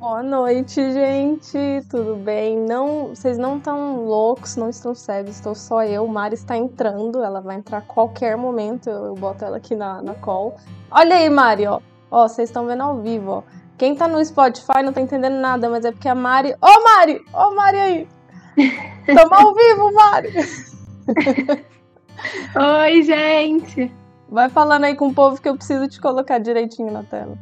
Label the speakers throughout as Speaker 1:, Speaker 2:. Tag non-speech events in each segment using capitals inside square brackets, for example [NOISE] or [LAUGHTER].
Speaker 1: Boa noite, gente. Tudo bem? Não, vocês não estão loucos, não estão cegos. Estou só eu. Mari está entrando. Ela vai entrar a qualquer momento. Eu, eu boto ela aqui na, na call. Olha aí, Mari, ó. Ó, vocês estão vendo ao vivo, ó. Quem tá no Spotify não tá entendendo nada, mas é porque a Mari. Ô, oh, Mari! Ô, oh, Mari aí! [LAUGHS] Tamo ao vivo, Mari!
Speaker 2: Oi, gente!
Speaker 1: Vai falando aí com o povo que eu preciso te colocar direitinho na tela.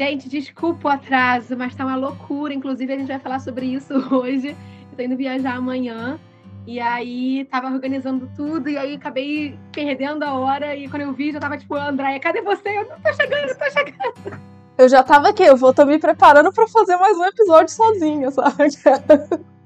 Speaker 2: Gente, desculpa o atraso, mas tá uma loucura. Inclusive, a gente vai falar sobre isso [LAUGHS] hoje. Eu tô indo viajar amanhã. E aí, tava organizando tudo, e aí acabei perdendo a hora. E quando eu vi, já tava tipo, Andréia, cadê você? Eu não tô chegando, tô chegando.
Speaker 1: Eu já tava aqui, eu vou tô me preparando para fazer mais um episódio sozinha, sabe? [LAUGHS]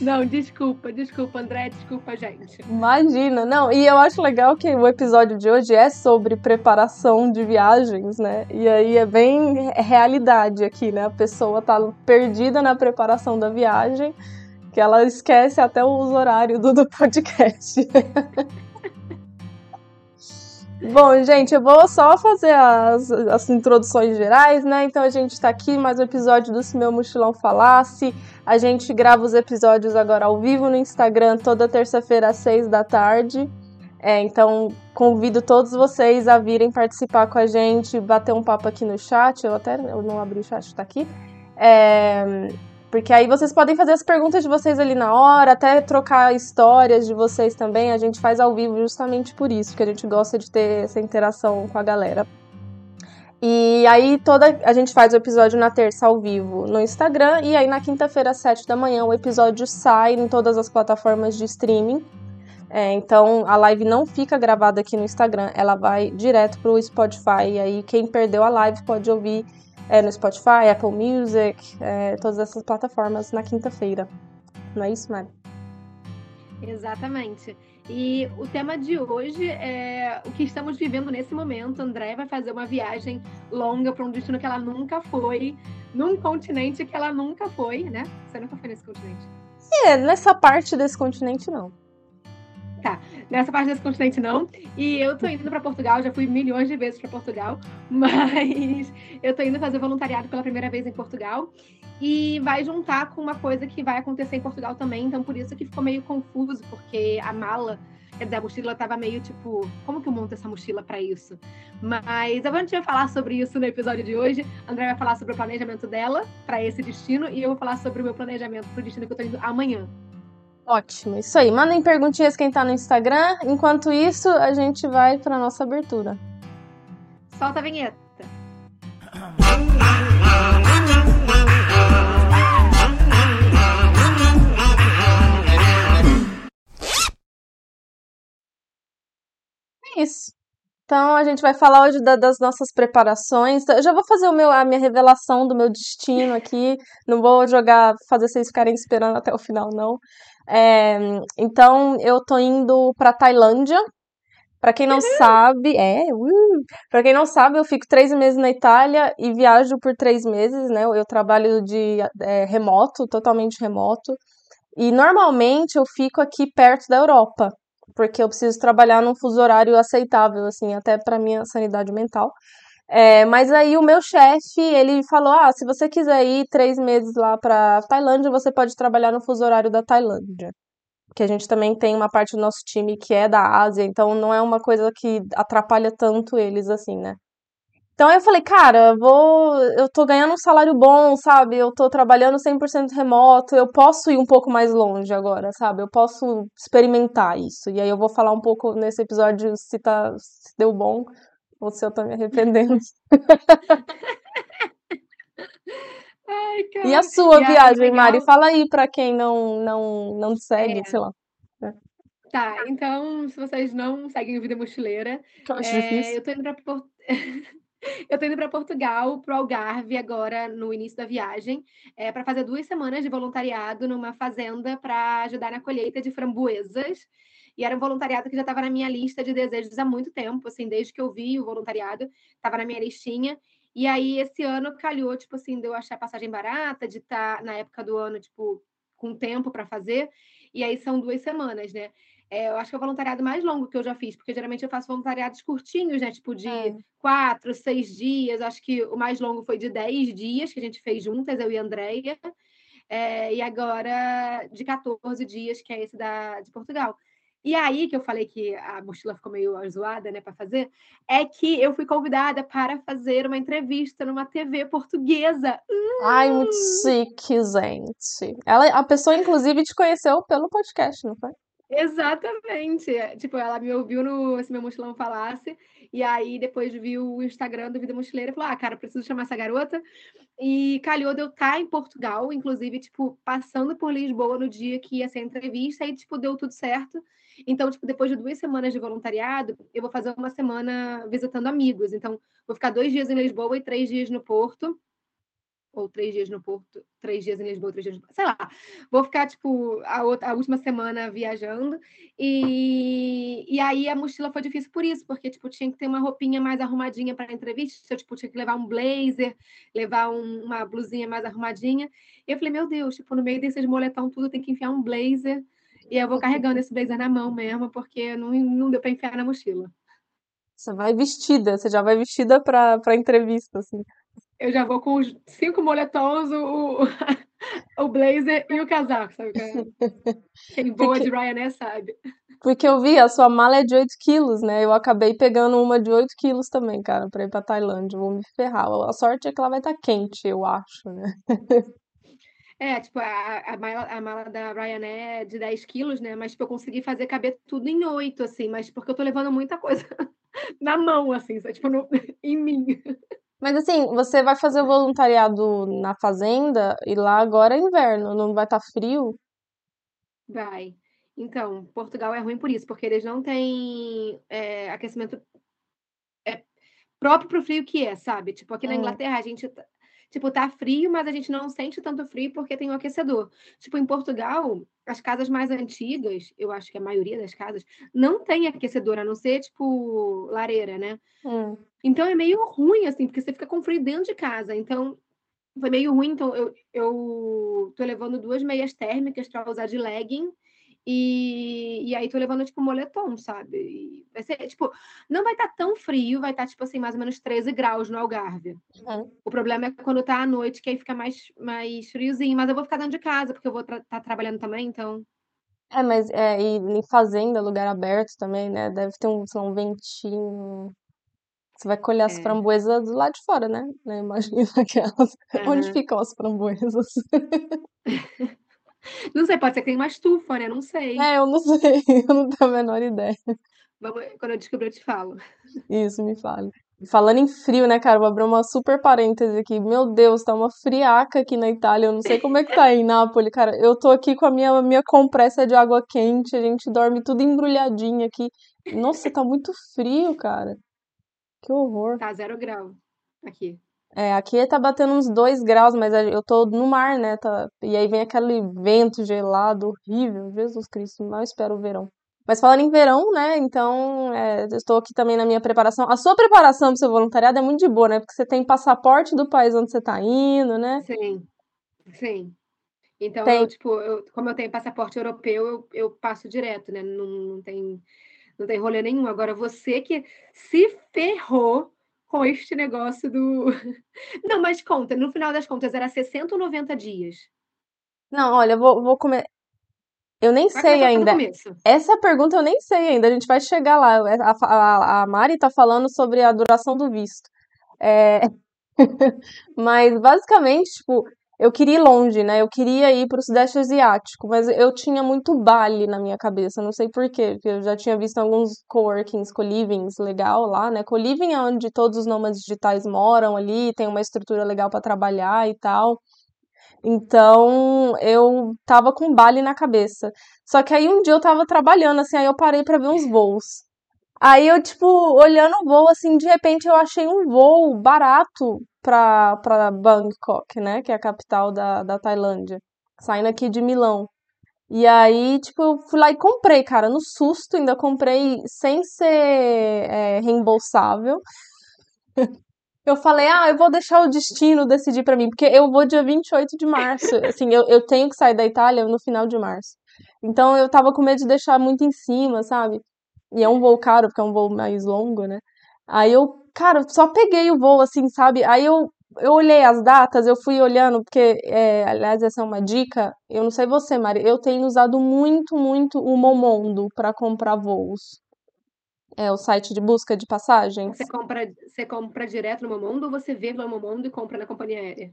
Speaker 2: Não, desculpa, desculpa, André, desculpa, gente.
Speaker 1: Imagina, não, e eu acho legal que o episódio de hoje é sobre preparação de viagens, né? E aí é bem realidade aqui, né? A pessoa tá perdida na preparação da viagem, que ela esquece até o horário do, do podcast. [LAUGHS] Bom, gente, eu vou só fazer as, as introduções gerais, né? Então a gente está aqui, mais um episódio do Se Meu Mochilão Falasse. A gente grava os episódios agora ao vivo no Instagram toda terça-feira às seis da tarde. É, então convido todos vocês a virem participar com a gente, bater um papo aqui no chat. Eu até eu não abri o chat, está aqui. É, porque aí vocês podem fazer as perguntas de vocês ali na hora, até trocar histórias de vocês também. A gente faz ao vivo justamente por isso, porque a gente gosta de ter essa interação com a galera. E aí toda a gente faz o episódio na terça ao vivo no Instagram e aí na quinta-feira às sete da manhã o episódio sai em todas as plataformas de streaming. É, então a live não fica gravada aqui no Instagram, ela vai direto pro Spotify. E aí quem perdeu a live pode ouvir é, no Spotify, Apple Music, é, todas essas plataformas na quinta-feira. Não é isso, Mari?
Speaker 2: Exatamente. E o tema de hoje é o que estamos vivendo nesse momento. André vai fazer uma viagem longa para um destino que ela nunca foi, num continente que ela nunca foi, né? Você nunca foi nesse continente?
Speaker 1: É, nessa parte desse continente não.
Speaker 2: Tá, nessa parte desse continente não. E eu tô indo para Portugal, já fui milhões de vezes para Portugal, [LAUGHS] mas eu tô indo fazer voluntariado pela primeira vez em Portugal e vai juntar com uma coisa que vai acontecer em Portugal também, então por isso que ficou meio confuso, porque a mala, quer dizer, a mochila tava meio tipo, como que eu monto essa mochila para isso? Mas a gente vai falar sobre isso no episódio de hoje. A André vai falar sobre o planejamento dela para esse destino e eu vou falar sobre o meu planejamento para o destino que eu tô indo amanhã.
Speaker 1: Ótimo, isso aí. Mandem perguntinhas quem tá no Instagram. Enquanto isso, a gente vai para nossa abertura.
Speaker 2: Solta a vinheta.
Speaker 1: É isso. Então a gente vai falar hoje da, das nossas preparações. Eu já vou fazer meu, a minha revelação do meu destino aqui. Não vou jogar, fazer vocês ficarem esperando até o final, não. É, então eu tô indo para Tailândia. Para quem não sabe, é, uh, para quem não sabe, eu fico três meses na Itália e viajo por três meses, né? Eu trabalho de é, remoto, totalmente remoto. E normalmente eu fico aqui perto da Europa, porque eu preciso trabalhar num fuso horário aceitável, assim, até para minha sanidade mental. É, mas aí o meu chefe, ele falou, ah, se você quiser ir três meses lá para Tailândia, você pode trabalhar no fuso horário da Tailândia. Que a gente também tem uma parte do nosso time que é da Ásia, então não é uma coisa que atrapalha tanto eles assim, né? Então eu falei, cara, vou, eu tô ganhando um salário bom, sabe? Eu tô trabalhando 100% remoto, eu posso ir um pouco mais longe agora, sabe? Eu posso experimentar isso. E aí eu vou falar um pouco nesse episódio se tá se deu bom ou se eu tô me arrependendo. [LAUGHS]
Speaker 2: Ai,
Speaker 1: e a sua e viagem, Mari? Fala aí para quem não, não, não segue, é. sei lá.
Speaker 2: Tá, então, se vocês não seguem o Vida Mochileira, é, eu tô indo pra Porto... [LAUGHS] eu tô indo para Portugal, pro Algarve, agora no início da viagem, é, para fazer duas semanas de voluntariado numa fazenda para ajudar na colheita de framboesas. E era um voluntariado que já estava na minha lista de desejos há muito tempo, assim, desde que eu vi o voluntariado, estava na minha listinha. E aí, esse ano calhou, tipo assim, de eu achar passagem barata, de estar tá, na época do ano, tipo, com tempo para fazer. E aí são duas semanas, né? É, eu acho que é o voluntariado mais longo que eu já fiz, porque geralmente eu faço voluntariados curtinhos, né? Tipo de é. quatro, seis dias. Acho que o mais longo foi de dez dias que a gente fez juntas, eu e a Andrea. É, e agora de 14 dias, que é esse da, de Portugal. E aí que eu falei que a mochila ficou meio zoada, né, para fazer, é que eu fui convidada para fazer uma entrevista numa TV portuguesa.
Speaker 1: Ai, muito uh! chique, gente. Ela, a pessoa, inclusive, te conheceu pelo podcast, não foi?
Speaker 2: Exatamente. Tipo, ela me ouviu no Se Meu Mochilão Falasse, e aí depois viu o Instagram do Vida Mochileira e falou: Ah, cara, preciso chamar essa garota. E calhou de eu estar tá em Portugal, inclusive, tipo, passando por Lisboa no dia que ia ser a entrevista, e, tipo, deu tudo certo. Então, tipo, depois de duas semanas de voluntariado, eu vou fazer uma semana visitando amigos. Então, vou ficar dois dias em Lisboa e três dias no Porto ou três dias no Porto, três dias em Lisboa, três dias, sei lá. Vou ficar tipo a, outra, a última semana viajando e, e aí a mochila foi difícil por isso, porque tipo tinha que ter uma roupinha mais arrumadinha para a entrevista, eu tipo tinha que levar um blazer, levar um, uma blusinha mais arrumadinha. E eu falei, meu Deus, tipo no meio desses moletom tudo tem que enfiar um blazer e eu vou carregando esse blazer na mão mesmo, porque não, não deu para enfiar na mochila.
Speaker 1: Você vai vestida, você já vai vestida para entrevista, assim
Speaker 2: eu já vou com os cinco moletons, o, o [LAUGHS] blazer e o casaco, sabe? Quem voa de Ryanair sabe.
Speaker 1: Porque eu vi, a sua mala é de 8 quilos, né? Eu acabei pegando uma de 8 quilos também, cara, pra ir pra Tailândia. Vou me ferrar. A sorte é que ela vai estar tá quente, eu acho, né?
Speaker 2: É, tipo, a, a, mala, a mala da Ryanair é de 10 quilos, né? Mas, tipo, eu consegui fazer caber tudo em 8, assim. Mas porque eu tô levando muita coisa [LAUGHS] na mão, assim, sabe? tipo, no, [LAUGHS] em mim.
Speaker 1: Mas assim, você vai fazer o voluntariado na fazenda e lá agora é inverno, não vai estar tá frio?
Speaker 2: Vai. Então, Portugal é ruim por isso, porque eles não têm é, aquecimento é, próprio para o frio que é, sabe? Tipo, aqui na hum. Inglaterra a gente tá, tipo, tá frio, mas a gente não sente tanto frio porque tem o um aquecedor. Tipo, em Portugal, as casas mais antigas, eu acho que a maioria das casas, não tem aquecedor, a não ser, tipo, lareira, né? Hum. Então é meio ruim, assim, porque você fica com frio dentro de casa. Então, foi meio ruim. Então, eu, eu tô levando duas meias térmicas para usar de legging e, e aí tô levando, tipo, moletom, sabe? E vai ser, tipo, não vai estar tá tão frio, vai estar, tá, tipo assim, mais ou menos 13 graus no Algarve. Uhum. O problema é quando tá à noite, que aí fica mais, mais friozinho. Mas eu vou ficar dentro de casa, porque eu vou estar tá trabalhando também, então...
Speaker 1: É, mas é, e em fazenda, lugar aberto também, né? Deve ter um, um ventinho. Você vai colher as é. framboesas do lado de fora, né? Imagina [LAUGHS] aquelas. Uhum. Onde ficam as framboesas? [LAUGHS]
Speaker 2: Não sei, pode ser que tenha uma estufa, né? Não sei.
Speaker 1: É, eu não [LAUGHS] sei, eu não tenho a menor ideia.
Speaker 2: Vamos, quando eu descobrir, eu te falo.
Speaker 1: Isso, me fale. Falando em frio, né, cara? Vou abrir uma super parêntese aqui. Meu Deus, tá uma friaca aqui na Itália. Eu não sei como é que tá aí em Nápoles, cara. Eu tô aqui com a minha, minha compressa de água quente. A gente dorme tudo embrulhadinho aqui. Nossa, tá muito frio, cara. Que horror.
Speaker 2: Tá zero grau aqui.
Speaker 1: É, aqui tá batendo uns 2 graus, mas eu tô no mar, né? Tá... E aí vem aquele vento gelado, horrível. Jesus Cristo, mal espero o verão. Mas falando em verão, né? Então, é, eu estou aqui também na minha preparação. A sua preparação pro seu voluntariado é muito de boa, né? Porque você tem passaporte do país onde você tá indo, né?
Speaker 2: Sim, sim. Então, tem... eu, tipo, eu, como eu tenho passaporte europeu, eu, eu passo direto, né? Não, não, tem, não tem rolê nenhum. Agora, você que se ferrou com este negócio do. [LAUGHS] Não, mas conta, no final das contas, era 60 ou 90 dias?
Speaker 1: Não, olha, vou, vou comer. Eu nem vai sei ainda. Essa pergunta eu nem sei ainda. A gente vai chegar lá. A, a, a Mari tá falando sobre a duração do visto. É... [LAUGHS] mas basicamente, tipo, eu queria ir longe, né? Eu queria ir para o Sudeste Asiático, mas eu tinha muito Bali na minha cabeça, não sei por quê, porque eu já tinha visto alguns coworkings, co-livings legal lá, né? Co-living é onde todos os nômades digitais moram ali, tem uma estrutura legal para trabalhar e tal. Então, eu tava com Bali na cabeça. Só que aí um dia eu tava trabalhando, assim, aí eu parei para ver uns voos. Aí eu, tipo, olhando o voo, assim, de repente eu achei um voo barato pra Bangkok, né? Que é a capital da, da Tailândia. Saindo aqui de Milão. E aí, tipo, eu fui lá e comprei, cara, no susto, ainda comprei sem ser é, reembolsável. [LAUGHS] Eu falei, ah, eu vou deixar o destino decidir para mim, porque eu vou dia 28 de março. Assim, eu, eu tenho que sair da Itália no final de março. Então eu tava com medo de deixar muito em cima, sabe? E é um voo caro, porque é um voo mais longo, né? Aí eu, cara, só peguei o voo, assim, sabe? Aí eu, eu olhei as datas, eu fui olhando, porque, é, aliás, essa é uma dica. Eu não sei você, Mari, eu tenho usado muito, muito o Momondo para comprar voos. É o site de busca de passagens.
Speaker 2: Você compra, você compra direto no Momondo ou você vê no Momondo e compra na companhia aérea?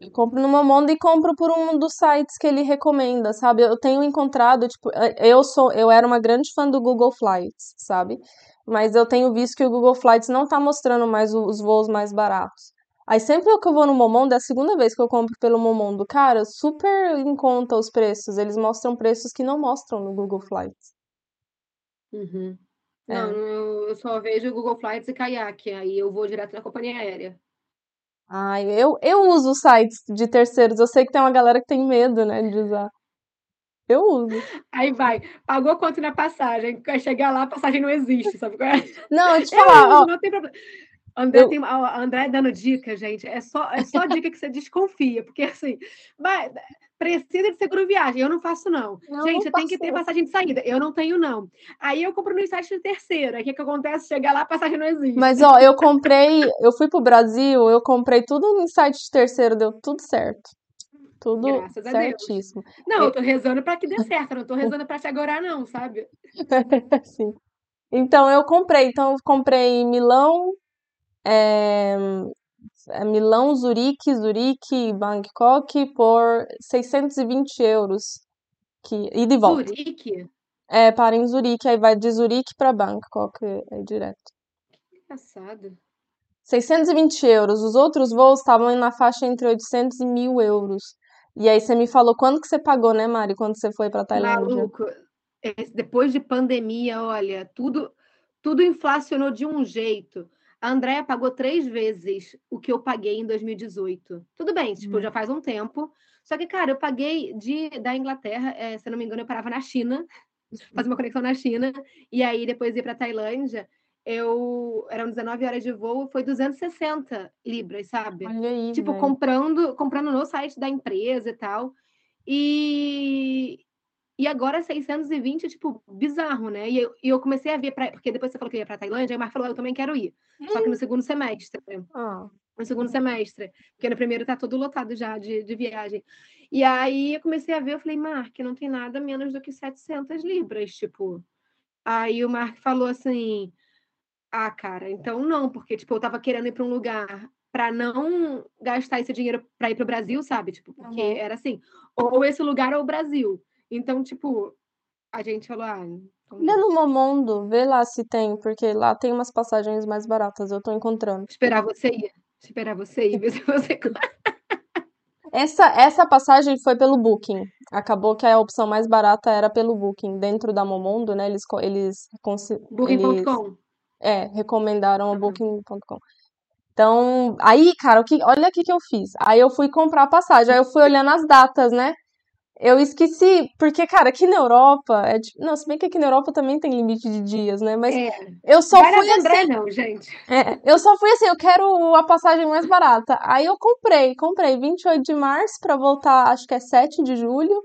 Speaker 1: Eu compro no Momondo e compro por um dos sites que ele recomenda, sabe? Eu tenho encontrado, tipo, eu sou, eu era uma grande fã do Google Flights, sabe? Mas eu tenho visto que o Google Flights não tá mostrando mais os voos mais baratos. Aí sempre que eu vou no Momondo, é a segunda vez que eu compro pelo Momondo. Cara, super em conta os preços. Eles mostram preços que não mostram no Google Flights.
Speaker 2: Uhum. É. Não, eu só vejo Google Flights e Kayak, aí eu vou direto na companhia aérea.
Speaker 1: Ai, eu, eu uso sites de terceiros. Eu sei que tem uma galera que tem medo, né, de usar. Eu uso.
Speaker 2: Aí vai, pagou quanto na passagem? Vai chegar lá, a passagem não existe, sabe? É?
Speaker 1: Não, eu te [LAUGHS] falar. Uso,
Speaker 2: não tem problema. André, eu... tem, André dando dica, gente. É só, é só dica que você desconfia, porque assim, vai, precisa de seguro viagem. Eu não faço, não. não gente, você tem que ter passagem de saída. Eu não tenho, não. Aí eu compro no site de terceira. O que, que acontece? Chegar lá, a passagem não existe.
Speaker 1: Mas, ó, eu comprei, eu fui pro Brasil, eu comprei tudo no site de terceiro, deu tudo certo. Tudo Graças certíssimo.
Speaker 2: Não, eu tô rezando para que dê certo, eu não tô [LAUGHS] rezando para te agorar, não, sabe? [LAUGHS]
Speaker 1: Sim. Então, eu comprei. Então, eu comprei Milão, é, é Milão, Zurique, Zurique, Bangkok por 620 euros. Que, e de volta.
Speaker 2: Zurique?
Speaker 1: É, para em Zurique, aí vai de Zurique para Bangkok, é, é direto.
Speaker 2: Que engraçado.
Speaker 1: 620 euros. Os outros voos estavam na faixa entre 800 e 1000 euros. E aí você me falou quando que você pagou, né, Mari, quando você foi para Tailândia?
Speaker 2: Maluco. Depois de pandemia, olha, tudo tudo inflacionou de um jeito. A Andrea pagou três vezes o que eu paguei em 2018. Tudo bem, tipo, hum. já faz um tempo. Só que, cara, eu paguei de da Inglaterra, é, se eu não me engano, eu parava na China, fazer uma conexão na China, e aí depois ir para Tailândia. Eu eram 19 horas de voo, foi 260 libras, sabe?
Speaker 1: Olha aí,
Speaker 2: tipo, comprando, comprando no site da empresa e tal. E, e agora 620, tipo, bizarro, né? E eu, e eu comecei a ver, pra, porque depois você falou que ia pra Tailândia, aí o Marco falou, eu também quero ir. Hum. Só que no hum. segundo semestre.
Speaker 1: Ah.
Speaker 2: No segundo semestre. Porque no primeiro tá todo lotado já de, de viagem. E aí eu comecei a ver, eu falei, Mark, não tem nada menos do que 700 libras, tipo. Aí o Mark falou assim, ah, cara, então não, porque, tipo, eu tava querendo ir para um lugar para não gastar esse dinheiro para ir para o Brasil, sabe? Tipo, porque uhum. era assim, ou esse lugar ou o Brasil. Então, tipo, a gente falou, ah.
Speaker 1: Então no Momondo, vê lá se tem, porque lá tem umas passagens mais baratas, eu tô encontrando.
Speaker 2: Esperar você ir. Esperar você ir, ver se você. [LAUGHS]
Speaker 1: essa, essa passagem foi pelo Booking. Acabou que a opção mais barata era pelo Booking. Dentro da Momondo, né? Eles. eles
Speaker 2: Booking.com.
Speaker 1: É, recomendaram o Booking.com. Então, aí, cara, o que, olha o que, que eu fiz. Aí eu fui comprar a passagem, aí eu fui olhando as datas, né? Eu esqueci, porque, cara, aqui na Europa, é tipo, não, se bem que aqui na Europa também tem limite de dias, né? Mas é. eu só fui
Speaker 2: André,
Speaker 1: assim.
Speaker 2: não, gente.
Speaker 1: É, eu só fui assim, eu quero a passagem mais barata. Aí eu comprei, comprei 28 de março para voltar, acho que é 7 de julho.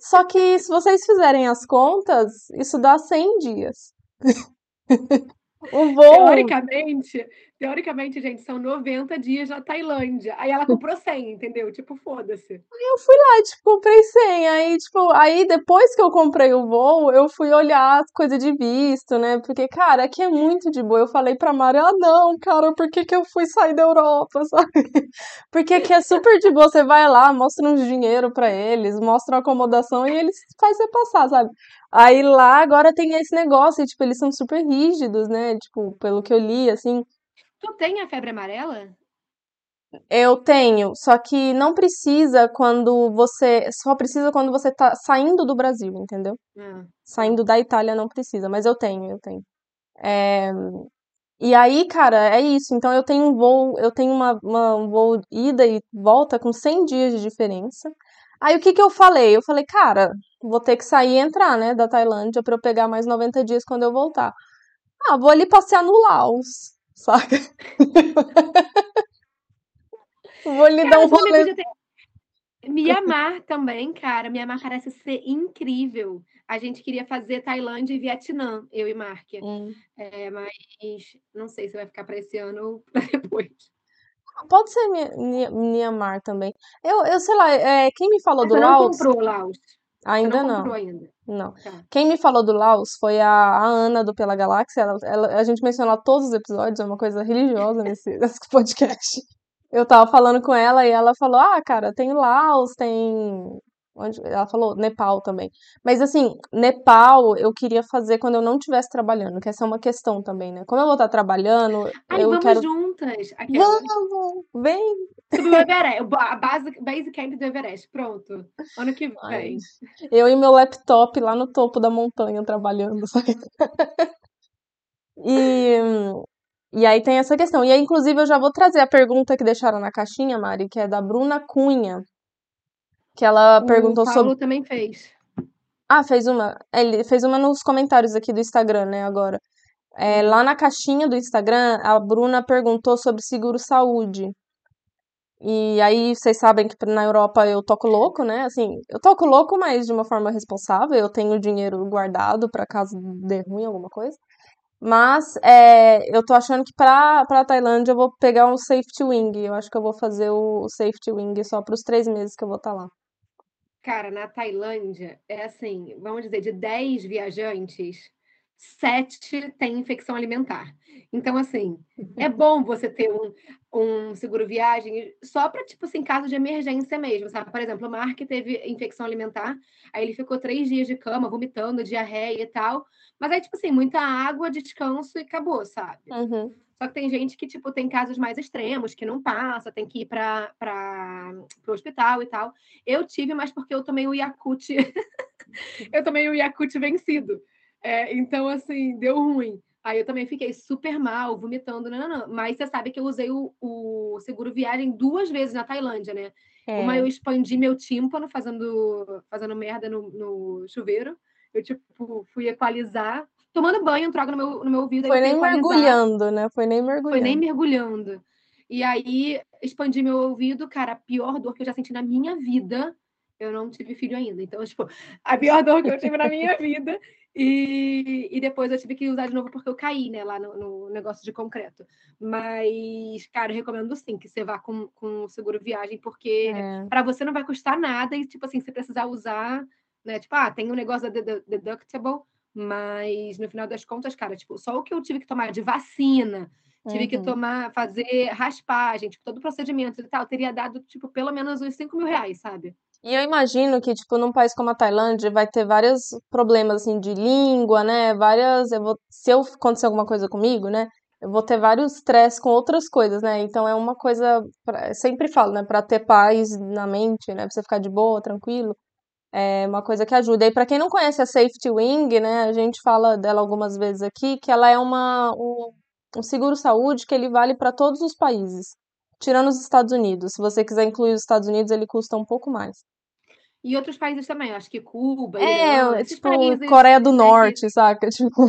Speaker 1: Só que se vocês fizerem as contas, isso dá 100 dias. [LAUGHS] o voo.
Speaker 2: Teoricamente, Teoricamente, gente, são 90 dias na Tailândia. Aí ela comprou 100, entendeu? Tipo, foda-se.
Speaker 1: Eu fui lá, tipo, comprei 100. Aí, tipo, aí depois que eu comprei o voo, eu fui olhar as coisas de visto, né? Porque, cara, aqui é muito de boa. Eu falei pra Mari, ah, não, cara, por que que eu fui sair da Europa, [LAUGHS] sabe? Porque aqui é super de boa. Você vai lá, mostra uns dinheiro pra eles, mostra uma acomodação e eles fazem você passar, sabe? Aí lá agora tem esse negócio, e, tipo, eles são super rígidos, né? Tipo, pelo que eu li, assim.
Speaker 2: Tu tem a febre amarela?
Speaker 1: Eu tenho, só que não precisa quando você. Só precisa quando você tá saindo do Brasil, entendeu?
Speaker 2: Ah.
Speaker 1: Saindo da Itália não precisa, mas eu tenho, eu tenho. É... E aí, cara, é isso. Então eu tenho um voo, eu tenho uma, uma, um voo ida e volta com 100 dias de diferença. Aí o que que eu falei? Eu falei, cara, vou ter que sair e entrar, né, da Tailândia para eu pegar mais 90 dias quando eu voltar. Ah, vou ali passear no Laos saca? [LAUGHS] Vou lhe Cara, dar um rolê.
Speaker 2: Mianmar também, cara. Mianmar parece ser incrível. A gente queria fazer Tailândia e Vietnã, eu e Mark.
Speaker 1: Hum.
Speaker 2: É, mas não sei se vai ficar para esse ano ou [LAUGHS] para depois.
Speaker 1: Pode ser Myanmar também. Eu, eu sei lá, é, quem me falou do
Speaker 2: você não
Speaker 1: Laos.
Speaker 2: comprou Laos?
Speaker 1: Ainda
Speaker 2: não
Speaker 1: não.
Speaker 2: comprou ainda.
Speaker 1: Não.
Speaker 2: Tá.
Speaker 1: Quem me falou do Laos foi a, a Ana do Pela Galáxia. Ela, ela- a gente menciona todos os episódios, é uma coisa religiosa nesse, [LAUGHS] nesse podcast. Eu tava falando com ela e ela falou: Ah, cara, tem Laos, tem. Onde... Ela falou Nepal também. Mas assim, Nepal eu queria fazer quando eu não estivesse trabalhando, que essa é uma questão também, né? Como eu vou estar trabalhando,
Speaker 2: Ai,
Speaker 1: eu
Speaker 2: vamos
Speaker 1: quero.
Speaker 2: juntas. Aquela.
Speaker 1: Vamos! Vem!
Speaker 2: Subir o Everest. A base, base camp do Everest. Pronto. Ano que
Speaker 1: Ai,
Speaker 2: vem.
Speaker 1: eu e meu laptop lá no topo da montanha trabalhando, sabe? E, e aí tem essa questão. E aí, inclusive, eu já vou trazer a pergunta que deixaram na caixinha, Mari, que é da Bruna Cunha, que ela
Speaker 2: O
Speaker 1: perguntou
Speaker 2: Paulo
Speaker 1: sobre.
Speaker 2: também fez.
Speaker 1: Ah, fez uma. Ele fez uma nos comentários aqui do Instagram, né, agora. É,
Speaker 2: Uhum.
Speaker 1: lá na caixinha do Instagram, a Bruna perguntou sobre seguro-saúde. E aí, vocês sabem que na Europa eu toco louco, né? Assim, eu toco louco, mas de uma forma responsável. Eu tenho dinheiro guardado para caso dê ruim alguma coisa. Mas é, eu tô achando que pra, pra Tailândia eu vou pegar um safety wing. Eu acho que eu vou fazer o, o safety wing só pros três meses que eu vou estar lá.
Speaker 2: Cara, na Tailândia, é assim, vamos dizer, de 10 viajantes, 7 têm infecção alimentar. Então, assim, é [LAUGHS] bom você ter um, um seguro viagem só para, tipo assim, caso de emergência mesmo, sabe? Por exemplo, o Mark teve infecção alimentar, aí ele ficou três dias de cama, vomitando, diarreia e tal. Mas aí, tipo assim, muita água, descanso e acabou, sabe?
Speaker 1: Uhum.
Speaker 2: Só que tem gente que, tipo, tem casos mais extremos, que não passa, tem que ir para o hospital e tal. Eu tive, mas porque eu tomei o Yakult. [LAUGHS] eu tomei o Yakult vencido. É, então, assim, deu ruim. Aí eu também fiquei super mal, vomitando, não, não, não. Mas você sabe que eu usei o, o seguro viagem duas vezes na Tailândia, né?
Speaker 1: É.
Speaker 2: Uma eu expandi meu tímpano fazendo, fazendo merda no, no chuveiro. Eu, tipo, fui equalizar. Tomando banho, droga no meu, no meu ouvido.
Speaker 1: Foi nem mergulhando, né? Foi nem
Speaker 2: Foi
Speaker 1: mergulhando.
Speaker 2: nem mergulhando. E aí, expandi meu ouvido, cara, a pior dor que eu já senti na minha vida. Eu não tive filho ainda. Então, tipo, a pior dor que eu tive na minha vida. E, e depois eu tive que usar de novo porque eu caí, né, lá no, no negócio de concreto. Mas, cara, eu recomendo sim que você vá com, com seguro viagem, porque
Speaker 1: É.
Speaker 2: para você não vai custar nada e, tipo assim, se precisar usar, né, tipo, ah, tem um negócio da dedu- deductible, mas no final das contas, cara, tipo, só o que eu tive que tomar de vacina, tive que
Speaker 1: Uhum.
Speaker 2: tomar, fazer raspagem, tipo, todo o procedimento e tal, teria dado, tipo, pelo menos uns 5 mil reais, sabe?
Speaker 1: E eu imagino que, tipo, num país como a Tailândia, vai ter vários problemas, assim, de língua, né? Várias... Eu vou... Se eu acontecer alguma coisa comigo, né? Eu vou ter vários stress com outras coisas, né? Então é uma coisa... Pra... Sempre falo, né? Pra ter paz na mente, né? Pra você ficar de boa, tranquilo. É uma coisa que ajuda. E pra quem não conhece a Safety Wing, né? A gente fala dela algumas vezes aqui, que ela é uma... Um, um seguro-saúde que ele vale para todos os países. Tirando os Estados Unidos. Se você quiser incluir os Estados Unidos, ele custa um pouco mais.
Speaker 2: E outros países também, acho que Cuba,
Speaker 1: É,
Speaker 2: esses
Speaker 1: tipo,
Speaker 2: países,
Speaker 1: Coreia do
Speaker 2: né,
Speaker 1: Norte, saca? [LAUGHS] Tipo,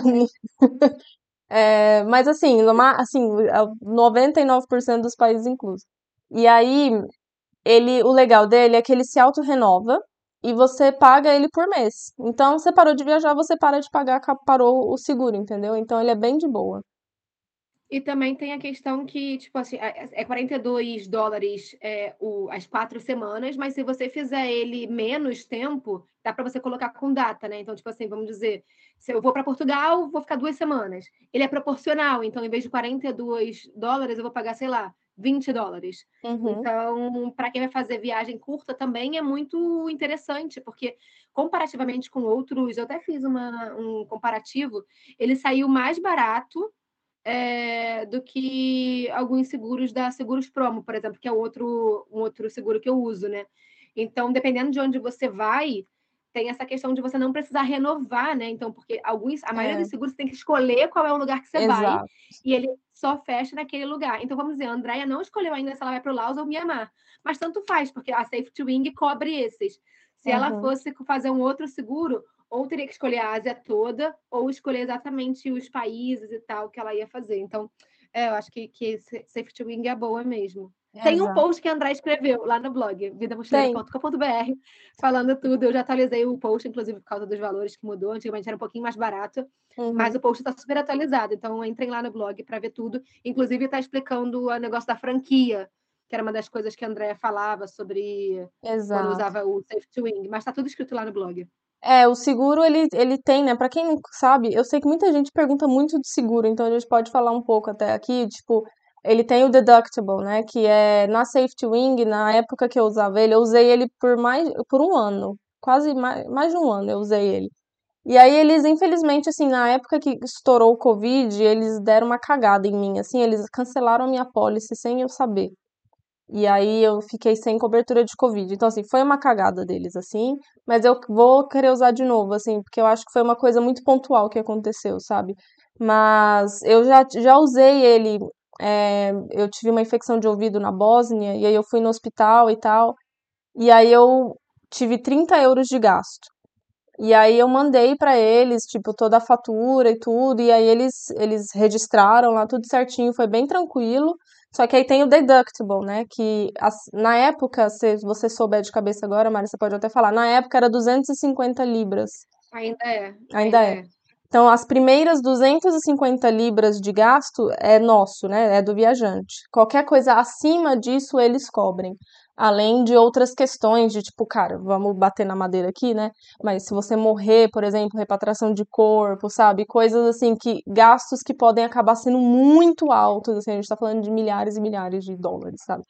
Speaker 1: é, mas assim, assim, 99% dos países inclusos. E aí, ele, o legal dele é que ele se auto-renova e você paga ele por mês. Então, você parou de viajar, você para de pagar, parou o seguro, entendeu? Então, ele é bem de boa.
Speaker 2: E também tem a questão que, tipo assim, é é 42 dólares é, o, as quatro semanas, mas se você fizer ele menos tempo, dá para você colocar com data, né? Então, tipo assim, vamos dizer, se eu vou para Portugal, vou ficar duas semanas. Ele é proporcional, então, em vez de 42 dólares, eu vou pagar, sei lá, 20 dólares.
Speaker 1: Uhum.
Speaker 2: Então, para quem vai fazer viagem curta também é muito interessante, porque comparativamente com outros, eu até fiz uma, um comparativo, ele saiu mais barato é, do que alguns seguros da Seguros Promo, por exemplo, que é outro, um outro seguro que eu uso, né? Então, dependendo de onde você vai, tem essa questão de você não precisar renovar, né? Então, porque alguns, a maioria
Speaker 1: É.
Speaker 2: dos seguros você tem que escolher qual é o lugar que você vai
Speaker 1: Exato.
Speaker 2: e ele só fecha naquele lugar. Então, vamos dizer, a Andrea não escolheu ainda se ela vai para o Laos ou Mianmar, mas tanto faz, porque a Safety Wing cobre esses. Se ela
Speaker 1: Uhum.
Speaker 2: fosse fazer um outro seguro, ou teria que escolher a Ásia toda, ou escolher exatamente os países e tal que ela ia fazer. Então, é, eu acho que, que Safety Wing é boa mesmo. Tem um post que a André escreveu lá no blog, vidamochileira.com.br, falando tudo. Eu já atualizei o post, inclusive, por causa dos valores que mudou. Antigamente era um pouquinho mais barato, uhum. mas o post está super atualizado. Então, entrem lá no blog para ver tudo. Inclusive, está explicando o negócio da franquia, que era uma das coisas que a Andrea falava sobre Exato. quando usava o Safety Wing. Mas está tudo escrito lá no blog.
Speaker 1: É, o seguro ele, ele tem, né? Para quem não sabe, eu sei que muita gente pergunta muito de seguro, então a gente pode falar um pouco até aqui, tipo, ele tem o deductible, né? Que é na Safety Wing, na época que eu usava ele, eu usei ele por mais por um ano, quase mais, mais de um ano eu usei ele. E aí eles, infelizmente, assim, na época que estourou o Covid, eles deram uma cagada em mim, assim, eles cancelaram a minha policy sem eu saber. E aí eu fiquei sem cobertura de Covid. Então, assim, foi uma cagada deles, assim, mas eu vou querer usar de novo, assim, porque eu acho que foi uma coisa muito pontual que aconteceu, sabe? Mas eu já, já usei ele é, eu tive uma infecção de ouvido na Bósnia, e aí eu fui no hospital e tal, e aí eu tive 30 euros de gasto. E aí eu mandei para eles, tipo, toda a fatura e tudo, e aí eles, eles registraram lá tudo certinho, foi bem tranquilo. Só que aí tem o deductible, né? Que as, na época, se você souber de cabeça agora, Mari, você pode até falar, na época era 250 libras.
Speaker 2: Ainda é.
Speaker 1: Ainda, ainda é. é. Então, as primeiras 250 libras de gasto é nosso, né? É do viajante. Qualquer coisa acima disso, eles cobrem. Além de outras questões de tipo, cara, vamos bater na madeira aqui, né? Mas se você morrer, por exemplo, repatriação de corpo, sabe? Coisas assim que gastos que podem acabar sendo muito altos, assim, a gente tá falando de milhares e milhares de dólares, sabe?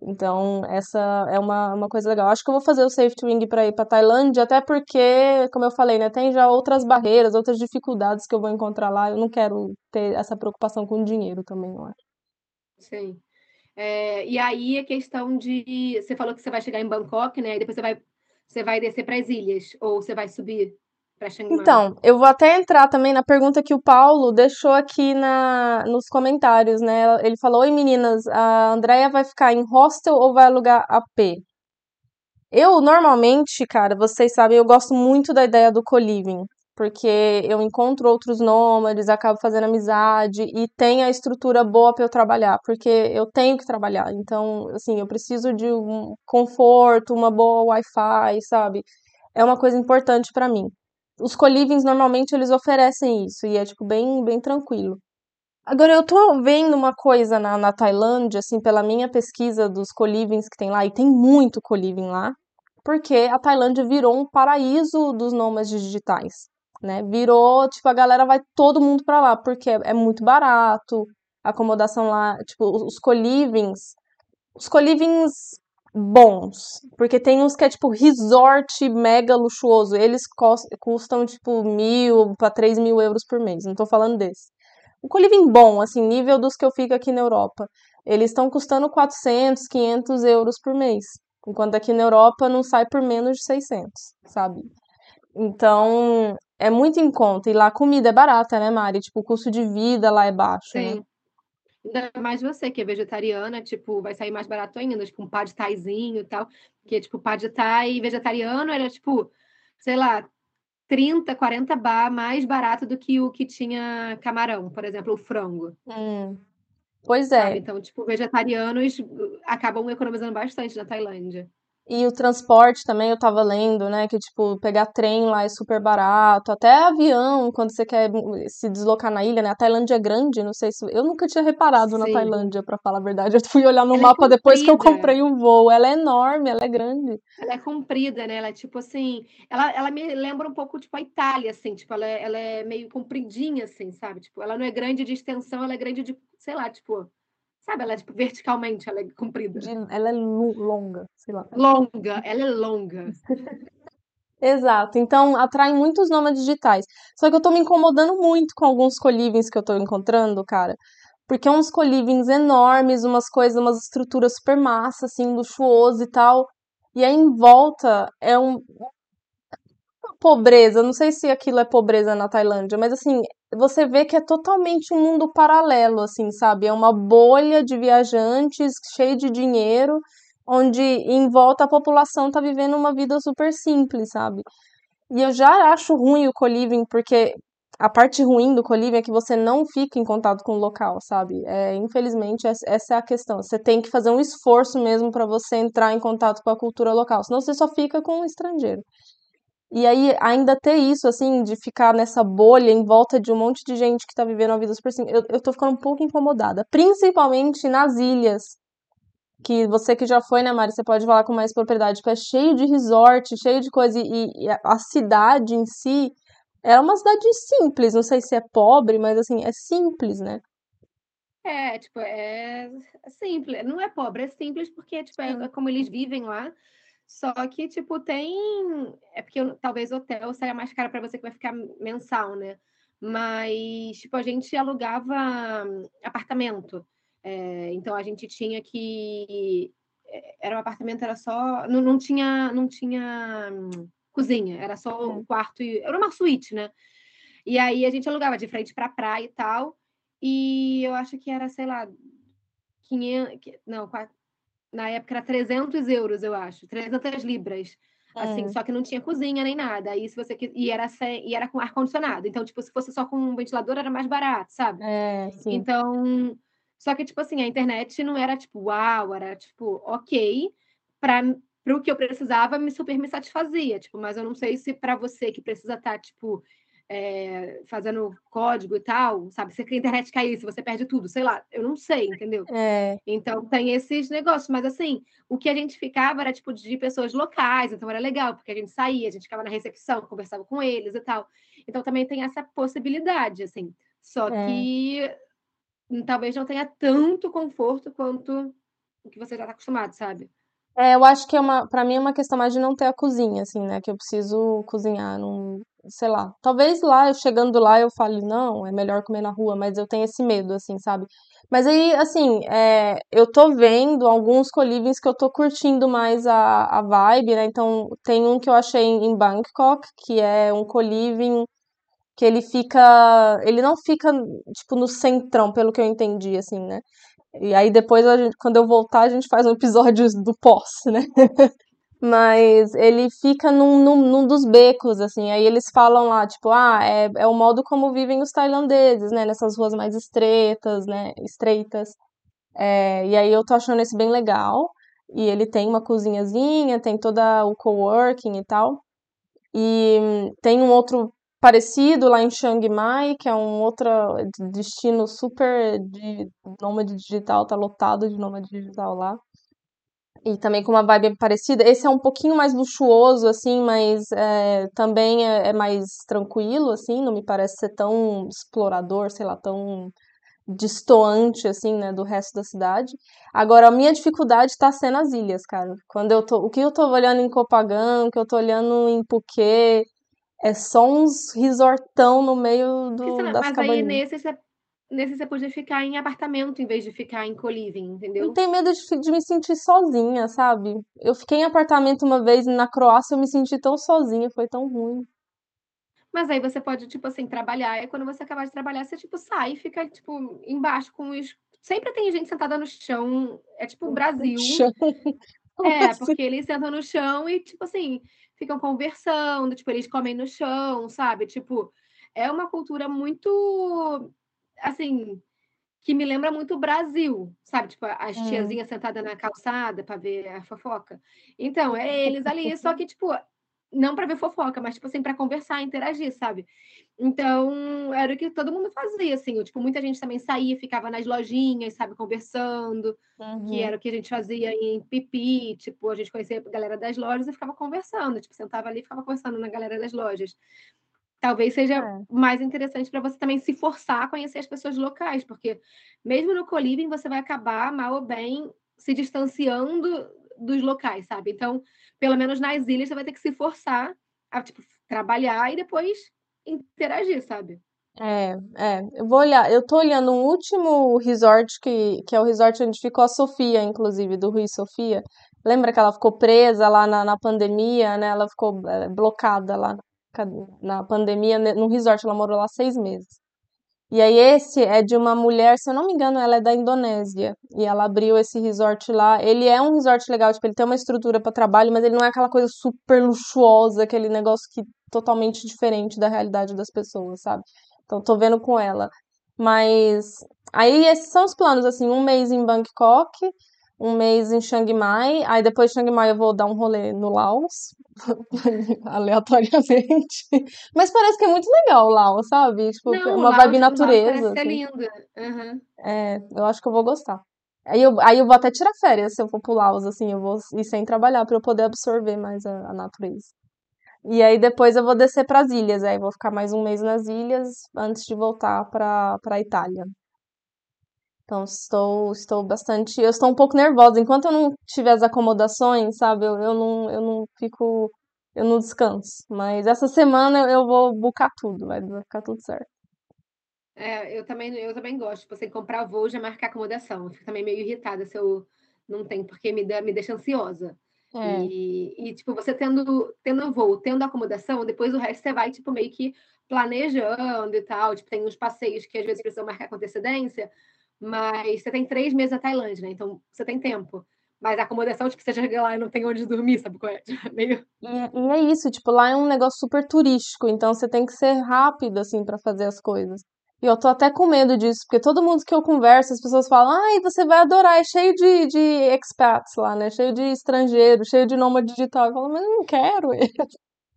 Speaker 1: Então, essa é uma, uma coisa legal. Acho que eu vou fazer o Safety Wing para ir para Tailândia, até porque, como eu falei, né, tem já outras barreiras, outras dificuldades que eu vou encontrar lá. Eu não quero ter essa preocupação com dinheiro também, eu acho.
Speaker 2: Sim. É, e aí a questão de. Você falou que você vai chegar em Bangkok, né? E depois você vai, você vai descer para as ilhas, ou você vai subir
Speaker 1: então, eu vou até entrar também na pergunta que o Paulo deixou aqui na, nos comentários, né? Ele falou: Oi meninas, a Andrea vai ficar em hostel ou vai alugar AP? Eu, normalmente, cara, vocês sabem, eu gosto muito da ideia do co-living, porque eu encontro outros nômades, acabo fazendo amizade e tem a estrutura boa para eu trabalhar, porque eu tenho que trabalhar. Então, assim, eu preciso de um conforto, uma boa Wi-Fi, sabe? É uma coisa importante para mim. Os colivings normalmente eles oferecem isso e é tipo bem, bem tranquilo. Agora eu tô vendo uma coisa na, na Tailândia, assim, pela minha pesquisa dos colivings que tem lá, e tem muito coliving lá, porque a Tailândia virou um paraíso dos nômades digitais, né? Virou, tipo, a galera vai todo mundo para lá, porque é, é muito barato, a acomodação lá, tipo, os colivings, os colivings bons. Porque tem uns que é tipo resort mega luxuoso. Eles custam tipo mil para três mil euros por mês. Não tô falando desse. O coliving bom, assim, nível dos que eu fico aqui na Europa. Eles estão custando 400, 500 euros por mês. Enquanto aqui na Europa não sai por menos de 600, sabe? Então, é muito em conta. E lá a comida é barata, né, Mari? Tipo, o custo de vida lá é baixo, né? Sim.
Speaker 2: né? Ainda mais você, que é vegetariana, tipo, vai sair mais barato ainda, tipo, um pad thaizinho e tal. Porque, tipo, pad thai vegetariano era, tipo, sei lá, 30, 40 bar mais barato do que o que tinha camarão, por exemplo, o frango.
Speaker 1: Hum. Pois é.
Speaker 2: Sabe? Então, tipo, vegetarianos acabam economizando bastante na Tailândia.
Speaker 1: E o transporte também eu tava lendo, né? Que, tipo, pegar trem lá é super barato. Até avião, quando você quer se deslocar na ilha, né? A Tailândia é grande, não sei se. Eu nunca tinha reparado Sim. na Tailândia, para falar a verdade. Eu fui olhar no ela é mapa é depois que eu comprei um voo. Ela é enorme, ela é grande.
Speaker 2: Ela é comprida, né? Ela é tipo assim. Ela, ela me lembra um pouco, tipo, a Itália, assim. Tipo, ela é, ela é meio compridinha, assim, sabe? Tipo, ela não é grande de extensão, ela é grande de, sei lá, tipo Sabe, ela é tipo, verticalmente, ela é comprida.
Speaker 1: Ela é longa, sei lá.
Speaker 2: Longa, ela é longa. [LAUGHS]
Speaker 1: Exato. Então, atrai muitos nômades digitais. Só que eu tô me incomodando muito com alguns colivings que eu tô encontrando, cara. Porque é uns colivings enormes, umas coisas, umas estruturas super massa, assim, luxuoso e tal. E aí em volta é um, pobreza, não sei se aquilo é pobreza na Tailândia, mas assim, você vê que é totalmente um mundo paralelo, assim, sabe? É uma bolha de viajantes cheio de dinheiro, onde em volta a população tá vivendo uma vida super simples, sabe? E eu já acho ruim o co-living, porque a parte ruim do colívio é que você não fica em contato com o local, sabe? É, infelizmente, essa é a questão. Você tem que fazer um esforço mesmo para você entrar em contato com a cultura local, senão você só fica com o estrangeiro. E aí, ainda ter isso, assim, de ficar nessa bolha em volta de um monte de gente que tá vivendo a vida super assim, eu, eu tô ficando um pouco incomodada. Principalmente nas ilhas. Que você que já foi, né, Mari, você pode falar com mais propriedade, que é cheio de resort, cheio de coisa, e, e a cidade em si é uma cidade simples, não sei se é pobre, mas assim, é simples, né?
Speaker 2: É, tipo, é simples. Não é pobre, é simples porque, tipo, é, é como eles vivem lá. Só que, tipo, tem. É porque talvez hotel seria mais caro para você que vai ficar mensal, né? Mas, tipo, a gente alugava apartamento. É, então a gente tinha que. É, era um apartamento, era só. Não, não tinha. Não tinha cozinha, era só o quarto e. Era uma suíte, né? E aí a gente alugava de frente para a praia e tal. E eu acho que era, sei lá, 500. Não, na época era 300 euros, eu acho. 300 libras. Assim, é. só que não tinha cozinha nem nada. Aí, se você e era sem, e era com ar condicionado. Então, tipo, se fosse só com um ventilador era mais barato, sabe?
Speaker 1: É, sim.
Speaker 2: Então, só que tipo assim, a internet não era tipo, uau, era tipo, OK, para para o que eu precisava, me super me satisfazia, tipo, mas eu não sei se para você que precisa estar, tá, tipo, é, fazendo código e tal, sabe? Se a internet cair, se você perde tudo, sei lá, eu não sei, entendeu?
Speaker 1: É.
Speaker 2: Então tem esses negócios, mas assim, o que a gente ficava era tipo de pessoas locais, então era legal, porque a gente saía, a gente ficava na recepção, conversava com eles e tal. Então também tem essa possibilidade, assim. Só é. que talvez não tenha tanto conforto quanto o que você já está acostumado, sabe?
Speaker 1: É, eu acho que é uma, para mim é uma questão mais de não ter a cozinha, assim, né? Que eu preciso cozinhar, não, sei lá. Talvez lá, eu chegando lá, eu fale, não, é melhor comer na rua, mas eu tenho esse medo, assim, sabe? Mas aí, assim, é, eu tô vendo alguns colivings que eu tô curtindo mais a, a vibe, né? Então, tem um que eu achei em Bangkok, que é um coliving que ele fica, ele não fica, tipo, no centrão, pelo que eu entendi, assim, né? E aí depois, gente, quando eu voltar, a gente faz um episódio do pós, né? [LAUGHS] Mas ele fica num, num, num, dos becos, assim. Aí eles falam lá, tipo, ah, é, é o modo como vivem os tailandeses, né? Nessas ruas mais estreitas, né? Estreitas. É, e aí eu tô achando esse bem legal. E ele tem uma cozinhazinha, tem toda o coworking e tal. E tem um outro parecido lá em Chiang Mai, que é um outro destino super de nômade digital, tá lotado de nômade digital lá. E também com uma vibe parecida. Esse é um pouquinho mais luxuoso, assim, mas é, também é, é, mais tranquilo, assim, não me parece ser tão explorador, sei lá, tão distoante, assim, né, do resto da cidade. Agora, a minha dificuldade tá sendo as ilhas, cara. Quando eu tô, o que eu tô olhando em Copagan, o que eu tô olhando em Phuket, é só uns resortão no meio do, das
Speaker 2: Mas
Speaker 1: aí
Speaker 2: nesse você, nesse você podia ficar em apartamento em vez de ficar em coliving, entendeu?
Speaker 1: Eu tenho medo de, de me sentir sozinha, sabe? Eu fiquei em apartamento uma vez na Croácia, eu me senti tão sozinha, foi tão ruim.
Speaker 2: Mas aí você pode, tipo assim, trabalhar, e quando você acabar de trabalhar, você, tipo, sai e fica, tipo, embaixo com os... Sempre tem gente sentada no chão, é tipo o Brasil. [LAUGHS]
Speaker 1: Chão.
Speaker 2: É, porque eles sentam no chão e, tipo assim, ficam conversando, tipo, eles comem no chão, sabe? Tipo, é uma cultura muito, assim, que me lembra muito o Brasil, sabe? Tipo, as hum. tiazinhas sentadas na calçada para ver a fofoca. Então, é eles ali, só [LAUGHS] que, tipo, não para ver fofoca, mas, tipo assim, para conversar, interagir, sabe? Então, era o que todo mundo fazia, assim. Tipo, muita gente também saía, ficava nas lojinhas, sabe, conversando, uhum. que era o que a gente fazia em Pipi. Tipo, a gente conhecia a galera das lojas e ficava conversando. Tipo, sentava ali e ficava conversando na galera das lojas. Talvez seja é. mais interessante para você também se forçar a conhecer as pessoas locais, porque mesmo no coliving você vai acabar, mal ou bem, se distanciando dos locais, sabe? Então, pelo menos nas ilhas, você vai ter que se forçar a, tipo, trabalhar e depois interagir, sabe?
Speaker 1: É, é. Eu vou olhar. Eu tô olhando um último resort que, que é o resort onde ficou a Sofia, inclusive, do Rui Sofia. Lembra que ela ficou presa lá na, na pandemia, né? Ela ficou é, blocada lá na pandemia, no resort. Ela morou lá seis meses. E aí esse é de uma mulher, se eu não me engano, ela é da Indonésia. E ela abriu esse resort lá. Ele é um resort legal, tipo, ele tem uma estrutura para trabalho, mas ele não é aquela coisa super luxuosa, aquele negócio que totalmente diferente da realidade das pessoas, sabe? Então tô vendo com ela. Mas aí esses são os planos, assim, um mês em Bangkok, um mês em Chiang Mai, aí depois de Chiang Mai eu vou dar um rolê no Laos, [LAUGHS] aleatoriamente. Mas parece que é muito legal Laos, sabe? Tipo, é
Speaker 2: Não,
Speaker 1: uma
Speaker 2: Laos,
Speaker 1: vibe natureza.
Speaker 2: parece ser
Speaker 1: assim.
Speaker 2: lindo. Aham.
Speaker 1: É, eu acho que eu vou gostar. Aí eu, aí eu vou até tirar férias se eu for pro Laos, assim, eu vou ir sem trabalhar pra eu poder absorver mais a, a natureza. E aí depois eu vou descer pras ilhas, aí vou ficar mais um mês nas ilhas antes de voltar pra para Itália. Então estou estou bastante, eu estou um pouco nervosa. Enquanto eu não tiver as acomodações, sabe, eu, eu não eu não fico, eu não descanso. Mas essa semana eu, vou bucar tudo, vai, ficar tudo certo.
Speaker 2: É, eu também, eu também gosto. Tipo, você comprar voo já marcar acomodação. Eu fico também meio irritada se eu não tenho, porque me, dá, me deixa ansiosa.
Speaker 1: É,
Speaker 2: E, e, tipo, você tendo, tendo voo, tendo acomodação, depois o resto você vai, tipo, meio que planejando e tal. Tipo, tem uns passeios que às vezes precisam marcar com antecedência, mas você tem três meses na Tailândia, né? Então você tem tempo. Mas a acomodação, tipo, você chega lá e não tem onde dormir, sabe qual é? Tipo, [LAUGHS] meio...
Speaker 1: E, e é isso, tipo, lá é um negócio super turístico, então você tem que ser rápido, assim, pra fazer as coisas. E eu tô até com medo disso, porque todo mundo que eu converso, as pessoas falam, ai, você vai adorar, é cheio de, de expats lá, né? Cheio de estrangeiro, cheio de nômade digital. Eu falo, mas eu não quero.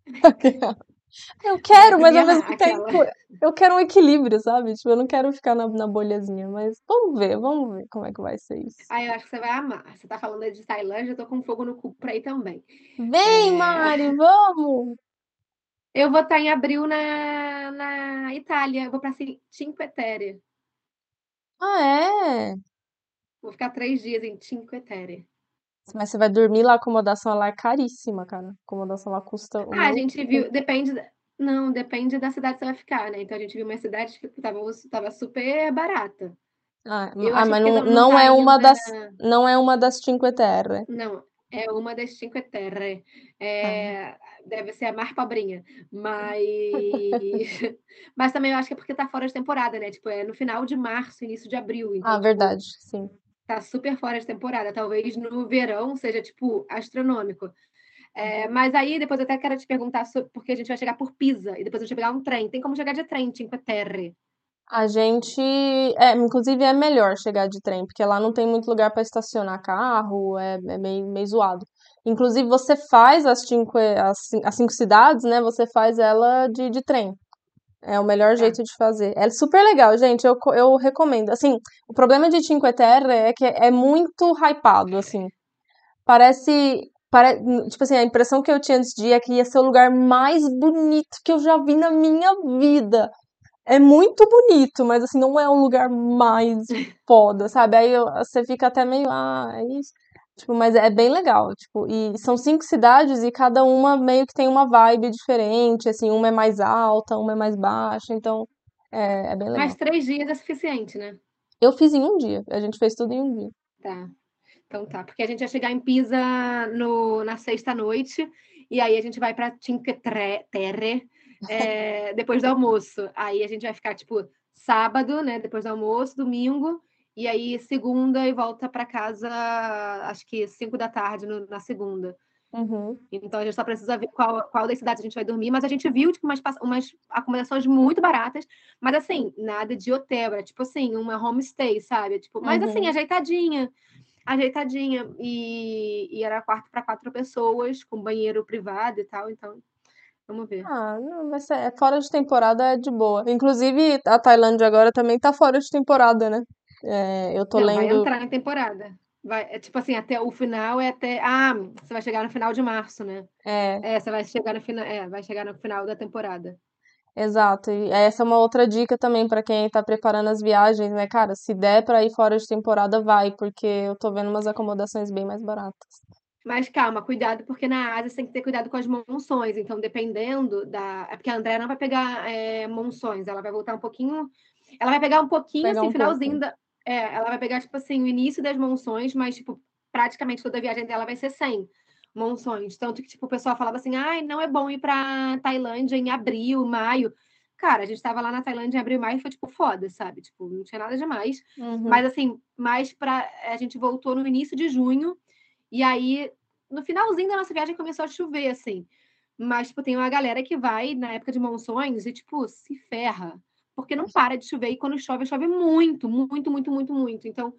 Speaker 1: [LAUGHS] Eu quero, mas ao
Speaker 2: me
Speaker 1: mesmo tempo,
Speaker 2: aquela.
Speaker 1: eu quero um equilíbrio, sabe? Tipo, eu não quero ficar na, na bolhazinha, mas vamos ver, vamos ver como é que vai ser isso.
Speaker 2: Ah, eu acho que você vai amar. Você tá falando de Tailândia, eu tô com fogo no cu pra ir também.
Speaker 1: Vem,
Speaker 2: É,
Speaker 1: Mari, vamos!
Speaker 2: Eu vou estar em abril na, na Itália. Eu vou para Cinque Terre.
Speaker 1: Ah, é?
Speaker 2: Vou ficar três dias em Cinque Terre.
Speaker 1: Mas você vai dormir lá, a acomodação lá é caríssima, cara. A acomodação lá custa
Speaker 2: Ah, a gente viu, depende, não, depende da cidade que você vai ficar, né? Então a gente viu uma cidade que tava, tava super barata.
Speaker 1: Ah, ah, mas não,
Speaker 2: não, não
Speaker 1: não
Speaker 2: tá
Speaker 1: é uma das, não é uma das Cinque Terre.
Speaker 2: Não, é uma das Cinque Terre.
Speaker 1: Ah,
Speaker 2: É, deve ser a mais pobrinha. Mas, [LAUGHS] mas também eu acho que é porque tá fora de temporada, né? Tipo, é no final de março, início de abril.
Speaker 1: ah,
Speaker 2: Então, tipo,
Speaker 1: verdade, sim.
Speaker 2: Tá super fora de temporada. Talvez no verão seja, tipo, astronômico. É, mas aí depois eu até quero te perguntar sobre, porque a gente vai chegar por Pisa e depois a gente vai pegar um trem. Tem como chegar de trem, Cinque Terre?
Speaker 1: A gente, é, inclusive é melhor chegar de trem, porque lá não tem muito lugar para estacionar carro, é, é meio, meio zoado. Inclusive você faz as cinco, as, as cinco cidades, né? Você faz ela de, de trem. É o melhor
Speaker 2: Tá.
Speaker 1: jeito de fazer. É super legal, gente. Eu, eu recomendo. Assim, o problema de Cinque Terre é que é muito hypado, assim. Parece, pare... tipo assim, a impressão que eu tinha antes de ir é que ia ser o lugar mais bonito que eu já vi na minha vida. É muito bonito, mas assim, não é o lugar mais [LAUGHS] foda, sabe? Aí eu- você fica até meio, ah, é isso. Tipo, mas é bem legal, tipo, e são cinco cidades e cada uma meio que tem uma vibe diferente, assim, uma é mais alta, uma é mais baixa, então é, é bem
Speaker 2: Mas
Speaker 1: legal.
Speaker 2: três dias é suficiente, né?
Speaker 1: Eu fiz em um dia, a gente fez tudo em um dia.
Speaker 2: Tá. Então tá, porque a gente vai chegar em Pisa no, na sexta-noite e aí a gente vai para Cinque Terre é, [LAUGHS] depois do almoço. Aí a gente vai ficar, tipo, sábado, né? Depois do almoço, domingo, e aí segunda e volta para casa, acho que cinco da tarde no- na segunda.
Speaker 1: Uhum.
Speaker 2: Então a gente só precisa ver qual, qual das cidades a gente vai dormir, mas a gente viu tipo, umas, umas acomodações muito baratas, mas assim, nada de hotel, era tipo assim, uma homestay, sabe? Tipo, mas assim,
Speaker 1: Uhum.
Speaker 2: ajeitadinha, ajeitadinha. E, e era quarto para quatro pessoas, com banheiro privado e tal, então vamos ver.
Speaker 1: Ah, não, mas é fora de temporada é de boa. Inclusive, a Tailândia agora também tá fora de temporada, né? É, eu tô
Speaker 2: Não, vai
Speaker 1: lendo.
Speaker 2: entrar em temporada. Vai, é tipo assim, até o final é até. Ah, você vai chegar no final de março, né?
Speaker 1: É,
Speaker 2: É, você vai chegar no final. É, vai chegar no final da temporada.
Speaker 1: exato. E essa é uma outra dica também pra quem tá preparando as viagens, né, cara? Se der pra ir fora de temporada, vai, porque eu tô vendo umas acomodações bem mais baratas.
Speaker 2: Mas calma, cuidado, porque na Ásia você tem que ter cuidado com as monções. Então, dependendo da. É porque a Andrea não vai pegar é, monções, ela vai voltar um pouquinho. Ela vai pegar um pouquinho,
Speaker 1: Pegar
Speaker 2: assim,
Speaker 1: um pouco.
Speaker 2: finalzinho da. É, ela vai pegar, tipo assim, o início das monções, mas, tipo, praticamente toda a viagem dela vai ser sem monções. Tanto que, tipo, o pessoal falava assim, ai, não é bom ir pra Tailândia em abril, maio. Cara, a gente tava lá na Tailândia em abril e maio e foi, tipo, foda, sabe? Tipo, não tinha nada demais.
Speaker 1: Uhum.
Speaker 2: Mas, assim, mais pra. A gente voltou no início de junho, e aí, no finalzinho da nossa viagem, começou a chover, assim. Mas, tipo, tem uma galera que vai na época de monções e, tipo, se ferra. Porque não para de chover. E quando chove, chove muito, muito, muito, muito, muito. Então,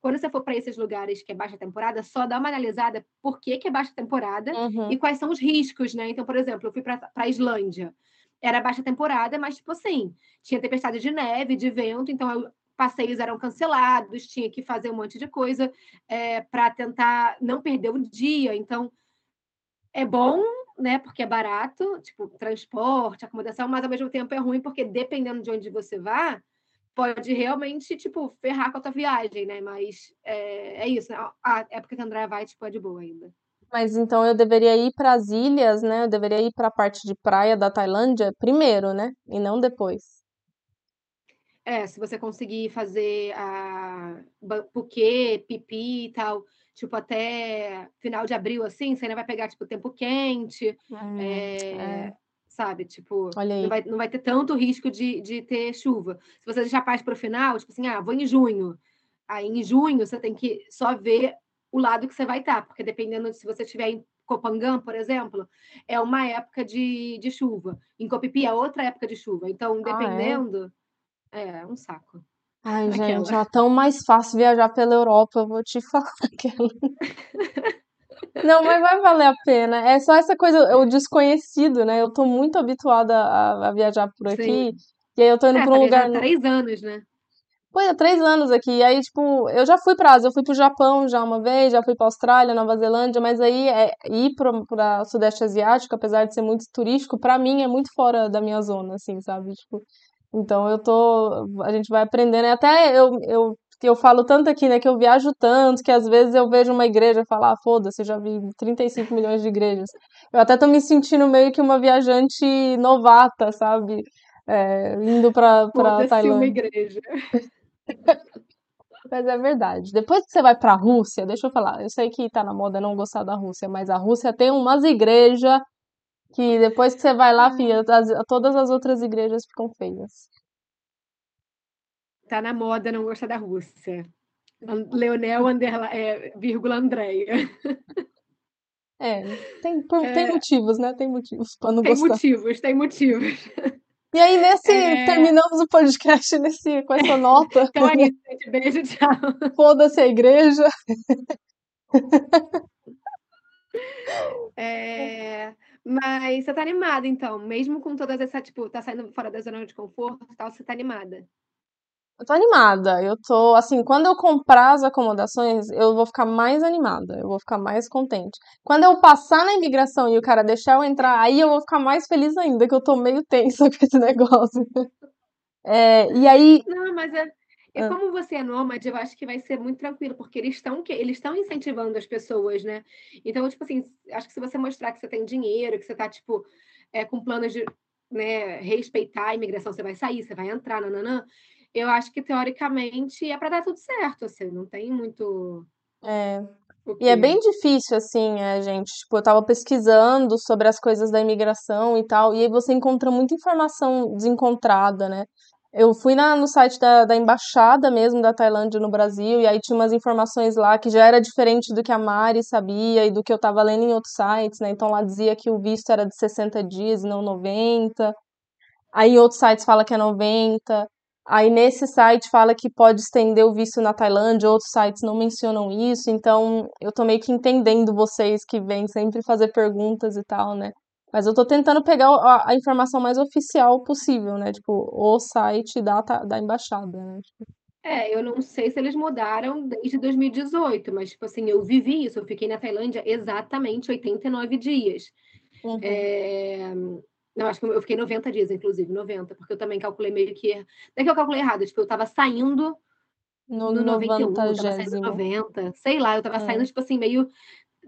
Speaker 2: quando você for para esses lugares que é baixa temporada, só dá uma analisada por que, que é baixa temporada
Speaker 1: Uhum.
Speaker 2: e quais são os riscos, né? Então, por exemplo, eu fui para a Islândia. Era baixa temporada, mas, tipo assim, tinha tempestade de neve, de vento, então eu, passeios eram cancelados, tinha que fazer um monte de coisa é, para tentar não perder o dia. Então, é bom, né? Porque é barato, tipo, transporte, acomodação, mas ao mesmo tempo é ruim, porque dependendo de onde você vá, pode realmente, tipo, ferrar com a tua viagem, né? Mas é, é isso. A, a época que a Andrea vai, tipo, é de boa ainda.
Speaker 1: Mas então eu deveria ir para as ilhas, né? Eu deveria ir para a parte de praia da Tailândia primeiro, né? E não depois.
Speaker 2: É, se você conseguir fazer a Phuket, Pipi e tal, tipo, até final de abril, assim, você ainda vai pegar, tipo, tempo quente,
Speaker 1: Hum,
Speaker 2: é,
Speaker 1: é.
Speaker 2: sabe? Tipo, não vai, não vai ter tanto risco de, de ter chuva. Se você deixar paz para o final, tipo assim, ah, vou em junho. Aí em junho você tem que só ver o lado que você vai estar, porque dependendo de se você estiver em Copangã, por exemplo, é uma época de, de chuva. Em Copipi é outra época de chuva. Então,
Speaker 1: Ah, é?
Speaker 2: dependendo, é um saco.
Speaker 1: Ai,
Speaker 2: Aquela.
Speaker 1: gente, é tão mais fácil viajar pela Europa, eu vou te [LAUGHS] falar aquela. Não, mas vai valer a pena. É só essa coisa, o desconhecido, né? Eu tô muito habituada a, a viajar por
Speaker 2: Sim.
Speaker 1: aqui, e aí eu tô indo
Speaker 2: É,
Speaker 1: pra
Speaker 2: tá
Speaker 1: um lugar.
Speaker 2: há três anos, né?
Speaker 1: Pois é, três anos aqui. E aí, tipo, eu já fui pra Ásia, eu fui pro Japão já uma vez, já fui pra Austrália, Nova Zelândia, mas aí é, ir pro, pra Sudeste Asiático, apesar de ser muito turístico, pra mim é muito fora da minha zona, assim, sabe? Tipo, então eu tô. A gente vai aprendendo. Até eu, eu, eu falo tanto aqui, né, que eu viajo tanto, que às vezes eu vejo uma igreja e falo, ah, foda-se, eu já vi 35 milhões de igrejas. Eu até tô me sentindo meio que uma viajante novata, sabe? É, indo pra, pra
Speaker 2: Foda-se uma
Speaker 1: Tailândia.
Speaker 2: igreja. [LAUGHS]
Speaker 1: Mas é verdade. Depois que você vai pra Rússia, deixa eu falar, eu sei que tá na moda não gostar da Rússia, mas a Rússia tem umas igrejas que depois que você vai lá, filha, as- todas as outras igrejas ficam feias.
Speaker 2: Tá na moda não gostar da Rússia. Leonel, underla- é, vírgula, Andréia.
Speaker 1: É, tem, por- tem
Speaker 2: É,
Speaker 1: motivos, né? Tem motivos pra não
Speaker 2: tem
Speaker 1: gostar.
Speaker 2: motivos, tem motivos.
Speaker 1: E aí, nesse,
Speaker 2: É,
Speaker 1: terminamos o podcast nesse, com essa [LAUGHS] nota,
Speaker 2: então é isso, gente. Beijo, tchau.
Speaker 1: foda-se a igreja.
Speaker 2: É, [LAUGHS] mas você tá animada, então, mesmo com todas essa, tipo, tá saindo fora da zona de conforto e tal, você tá animada.
Speaker 1: Eu tô animada. Eu tô, assim, quando eu comprar as acomodações, eu vou ficar mais animada. Eu vou ficar mais contente. Quando eu passar na imigração e o cara deixar eu entrar, aí eu vou ficar mais feliz ainda, que eu tô meio tensa [LAUGHS] com esse negócio. É, e aí.
Speaker 2: Não, mas é, é
Speaker 1: ah,
Speaker 2: como você é nômade, eu acho que vai ser muito tranquilo, porque eles estão eles estão incentivando as pessoas, né? Então, tipo assim, acho que se você mostrar que você tem dinheiro, que você tá, tipo, é, com planos de, né, respeitar a imigração, você vai sair, você vai entrar, nananã, eu acho que teoricamente é para dar tudo certo, assim, não tem muito
Speaker 1: é, E é bem difícil, assim, é, gente. Tipo, eu tava pesquisando sobre as coisas da imigração e tal, e aí você encontra muita informação desencontrada, né? Eu fui na, no site da, da embaixada mesmo da Tailândia no Brasil, e aí tinha umas informações lá que já era diferente do que a Mari sabia e do que eu tava lendo em outros sites, né? Então lá dizia que o visto era de 60 dias e não 90. Aí outros sites fala que é 90. Aí nesse site fala que pode estender o visto na Tailândia, outros sites não mencionam isso, então eu tô meio que entendendo vocês que vêm sempre fazer perguntas e tal, né? Mas eu tô tentando pegar a, a informação mais oficial possível, né? Tipo, o site da, da embaixada, né?
Speaker 2: É, eu não sei se eles mudaram desde 2018, mas, tipo assim, eu vivi isso, eu fiquei na Tailândia exatamente 89 dias.
Speaker 1: Uhum.
Speaker 2: É... Não, acho que eu fiquei 90 dias, inclusive, 90, porque eu também calculei meio que. Não é que eu calculei errado, tipo, eu tava saindo
Speaker 1: No
Speaker 2: no 91, eu tava saindo no
Speaker 1: 90.
Speaker 2: 90, sei lá, eu tava
Speaker 1: É.
Speaker 2: saindo, tipo assim, meio.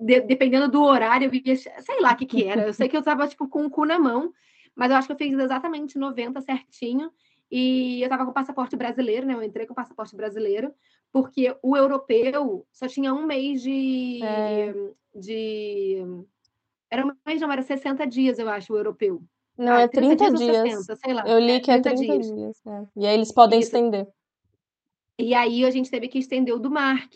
Speaker 2: De- dependendo do horário, eu via, sei lá o que que era. Eu sei que eu tava, tipo, com o cu na mão, mas eu acho que eu fiz exatamente 90 certinho. E eu tava com o passaporte brasileiro, né? Eu entrei com o passaporte brasileiro, porque o europeu só tinha um mês de.
Speaker 1: É.
Speaker 2: de... Era um mês, não, era 60 dias, eu acho, o europeu.
Speaker 1: Não,
Speaker 2: Ah,
Speaker 1: é 30
Speaker 2: ou
Speaker 1: dias.
Speaker 2: 60, sei lá.
Speaker 1: Eu li
Speaker 2: É,
Speaker 1: que é
Speaker 2: 30
Speaker 1: 30
Speaker 2: dias.
Speaker 1: dias. é. E aí eles podem
Speaker 2: Isso.
Speaker 1: estender.
Speaker 2: E aí a gente teve que estender o do Mark,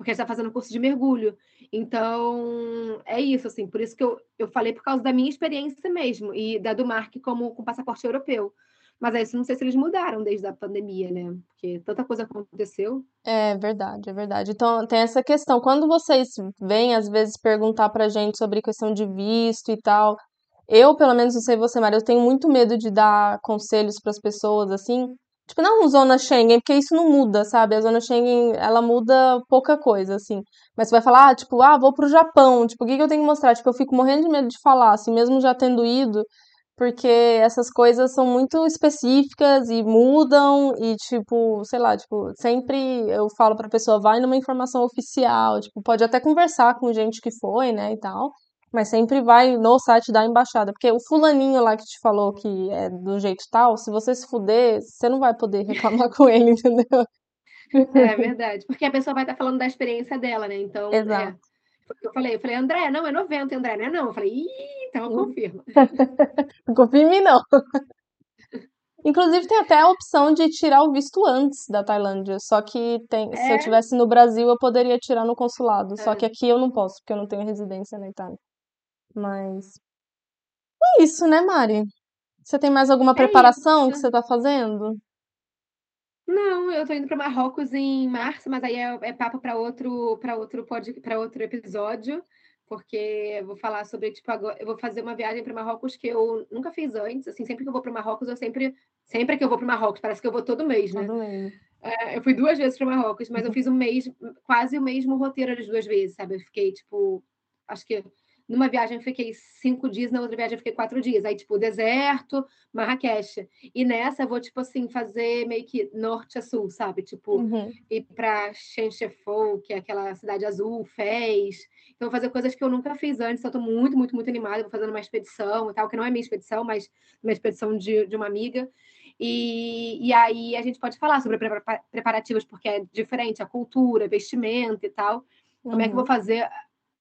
Speaker 2: porque está fazendo curso de mergulho. Então, é isso, assim, por isso que eu, eu falei por causa da minha experiência mesmo, e da do Mark como com passaporte europeu. Mas aí, não sei se eles mudaram desde a pandemia, né? Porque tanta coisa aconteceu.
Speaker 1: É verdade, é verdade. Então, tem essa questão. Quando vocês vêm, às vezes, perguntar pra gente sobre questão de visto e tal, eu, pelo menos, não sei você, Maria, eu tenho muito medo de dar conselhos para as pessoas, assim. Tipo, não zona Schengen, porque isso não muda, sabe? A zona Schengen, ela muda pouca coisa, assim. Mas você vai falar, ah, tipo, ah, vou pro Japão. Tipo, o que que eu tenho que mostrar? Tipo, eu fico morrendo de medo de falar, assim, mesmo já tendo ido porque essas coisas são muito específicas e mudam e tipo, sei lá, tipo, sempre eu falo pra pessoa vai numa informação oficial, tipo, pode até conversar com gente que foi, né, e tal, mas sempre vai no site da embaixada, porque o fulaninho lá que te falou que é do jeito tal, se você se fuder, você não vai poder reclamar com ele, [LAUGHS] entendeu?
Speaker 2: É verdade, porque a pessoa vai estar falando da experiência dela, né? Então,
Speaker 1: Exato.
Speaker 2: É, eu falei, eu falei, André, não, é 90, André, não é não. Eu falei, ih, então eu confirmo. [LAUGHS]
Speaker 1: não confia em mim, não. [LAUGHS] Inclusive, tem até a opção de tirar o visto antes da Tailândia. Só que tem, é? se eu estivesse no Brasil, eu poderia tirar no consulado. É. Só que aqui eu não posso, porque eu não tenho residência na Itália. Mas. É isso, né, Mari? Você tem mais alguma é preparação isso. que você tá fazendo?
Speaker 2: Não, eu tô indo para Marrocos em março, mas aí é, é papo para outro para outro para outro episódio, porque eu vou falar sobre tipo agora, eu vou fazer uma viagem para Marrocos que eu nunca fiz antes, assim, sempre que eu vou para Marrocos, eu sempre sempre que eu vou para Marrocos, parece que eu vou todo mês, né?
Speaker 1: Todo mês.
Speaker 2: É, eu fui duas vezes para Marrocos, mas eu [LAUGHS] fiz um mês, quase o mesmo roteiro as duas vezes, sabe? Eu fiquei tipo, acho que numa viagem eu fiquei cinco dias, na outra viagem eu fiquei quatro dias. Aí, tipo, deserto, Marrakech. E nessa eu vou, tipo assim, fazer meio que norte a sul, sabe? Tipo, uhum. ir pra Chenchefou, que é aquela cidade azul, Fez. Então, vou fazer coisas que eu nunca fiz antes. Eu tô muito, muito, muito animada. Vou fazendo uma expedição e tal, que não é minha expedição, mas uma expedição de, de uma amiga. E, e aí a gente pode falar sobre preparativos, porque é diferente a cultura, vestimento e tal. Como uhum. é que eu vou uhum. fazer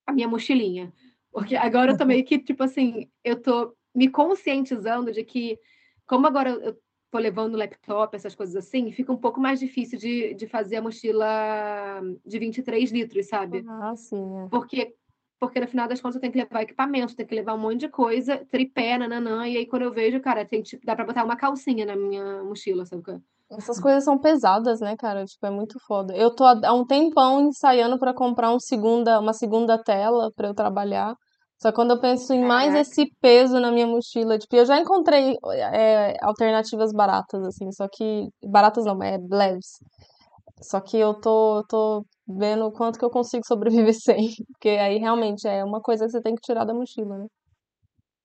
Speaker 2: a minha mochilinha? Porque agora eu tô meio que, tipo assim, eu tô me conscientizando de que, como agora eu tô levando laptop, essas coisas assim, fica um pouco mais difícil de, de fazer a mochila de 23 litros, sabe?
Speaker 1: Ah, sim. É.
Speaker 2: Porque, porque no final das contas eu tenho que levar equipamento, tenho que levar um monte de coisa, tripé, nananã, e aí quando eu vejo, cara, tem, tipo, dá pra botar uma calcinha na minha mochila, sabe?
Speaker 1: Essas coisas são pesadas, né, cara? Tipo, é muito foda. Eu tô há um tempão ensaiando para comprar um segunda, uma segunda tela para eu trabalhar. Só quando eu penso em mais esse peso na minha mochila, tipo, eu já encontrei é, alternativas baratas, assim, só que. Baratas não, é leves. Só que eu tô, tô vendo o quanto que eu consigo sobreviver [LAUGHS] sem. Porque aí realmente é uma coisa que você tem que tirar da mochila, né?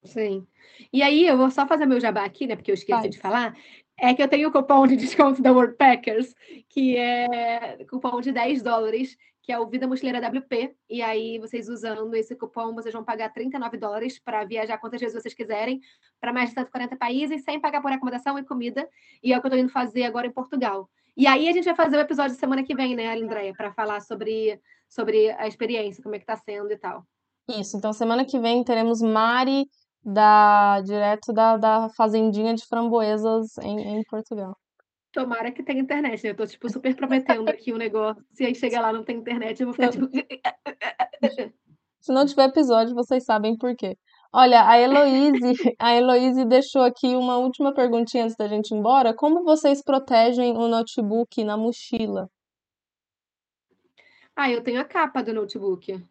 Speaker 2: Sim. E aí, eu vou só fazer meu jabá aqui, né? Porque eu esqueci de falar é que eu tenho o cupom de desconto da Worldpackers, que é cupom de 10 dólares, que é o Vida Mochileira WP. E aí, vocês usando esse cupom, vocês vão pagar 39 dólares para viajar quantas vezes vocês quiserem, para mais de 140 países, sem pagar por acomodação e comida. E é o que eu estou indo fazer agora em Portugal. E aí, a gente vai fazer o episódio semana que vem, né, Andréia, para falar sobre, sobre a experiência, como é que está sendo e tal.
Speaker 1: Isso, então semana que vem teremos Mari da direto da, da fazendinha de framboesas em, em Portugal.
Speaker 2: Tomara que tenha internet, né? Eu tô, tipo, super prometendo aqui um negócio. Se aí chega lá não tem internet, eu vou ficar, tipo... [LAUGHS]
Speaker 1: Se não tiver episódio, vocês sabem por quê. Olha, a Heloíse, a Heloíse deixou aqui uma última perguntinha antes da gente ir embora. Como vocês protegem o notebook na mochila?
Speaker 2: Ah, eu tenho a capa do notebook.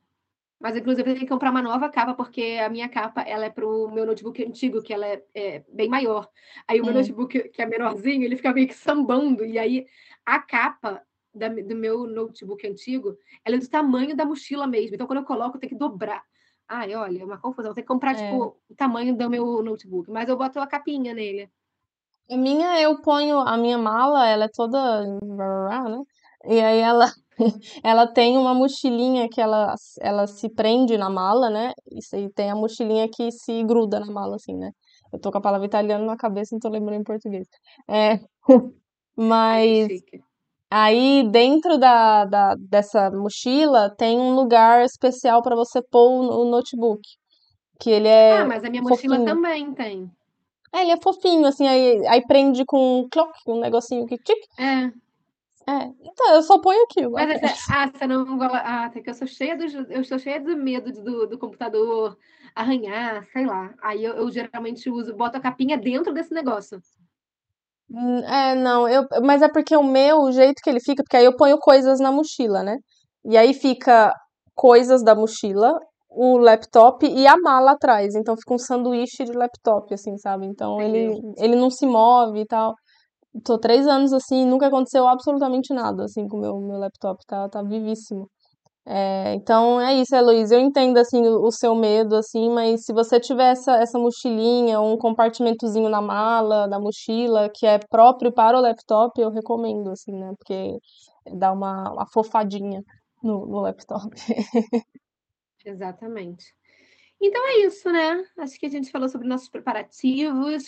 Speaker 2: Mas, inclusive, eu tenho que comprar uma nova capa, porque a minha capa ela é para o meu notebook antigo, que ela é, é bem maior. Aí o meu hum. notebook, que é menorzinho, ele fica meio que sambando. E aí a capa da, do meu notebook antigo, ela é do tamanho da mochila mesmo. Então, quando eu coloco, eu tenho que dobrar. Ai, olha, é uma confusão. Eu tenho que comprar, é. tipo, o tamanho do meu notebook. Mas eu boto a capinha nele.
Speaker 1: A minha, eu ponho... A minha mala, ela é toda... Né? E aí ela [LAUGHS] ela tem uma mochilinha que ela, ela se prende na mala, né? E tem a mochilinha que se gruda na mala, assim, né? Eu tô com a palavra italiana na cabeça, não tô lembrando em português. É, [LAUGHS] mas aí dentro da, da, dessa mochila tem um lugar especial para você pôr o notebook. Que ele é.
Speaker 2: Ah, mas a minha mochila fofinho. também tem.
Speaker 1: É, ele é fofinho, assim, aí, aí prende com um clock, um negocinho que tic.
Speaker 2: É.
Speaker 1: É, então, eu só ponho aquilo.
Speaker 2: Mas essa, ah, você não gosta. Ah, até que eu sou cheia do, eu estou cheia de medo do, do computador arranhar, sei lá. Aí eu, eu geralmente uso, boto a capinha dentro desse negócio.
Speaker 1: Hum, É, não, eu, mas é porque o meu, o jeito que ele fica, porque aí eu ponho coisas na mochila, né? E aí fica coisas da mochila, o laptop e a mala atrás. Então fica um sanduíche de laptop, assim, sabe? Então ele, ele não se move e tal. Tô três anos assim, nunca aconteceu absolutamente nada, assim, com o meu, meu laptop, tá, tá vivíssimo. É, então é isso, Heloísa. Eu entendo assim o, o seu medo, assim, mas se você tiver essa, essa mochilinha, um compartimentozinho na mala, na mochila, que é próprio para o laptop, eu recomendo, assim, né? Porque dá uma, uma fofadinha no, no laptop. [LAUGHS]
Speaker 2: Exatamente. Então é isso, né? Acho que a gente falou sobre nossos preparativos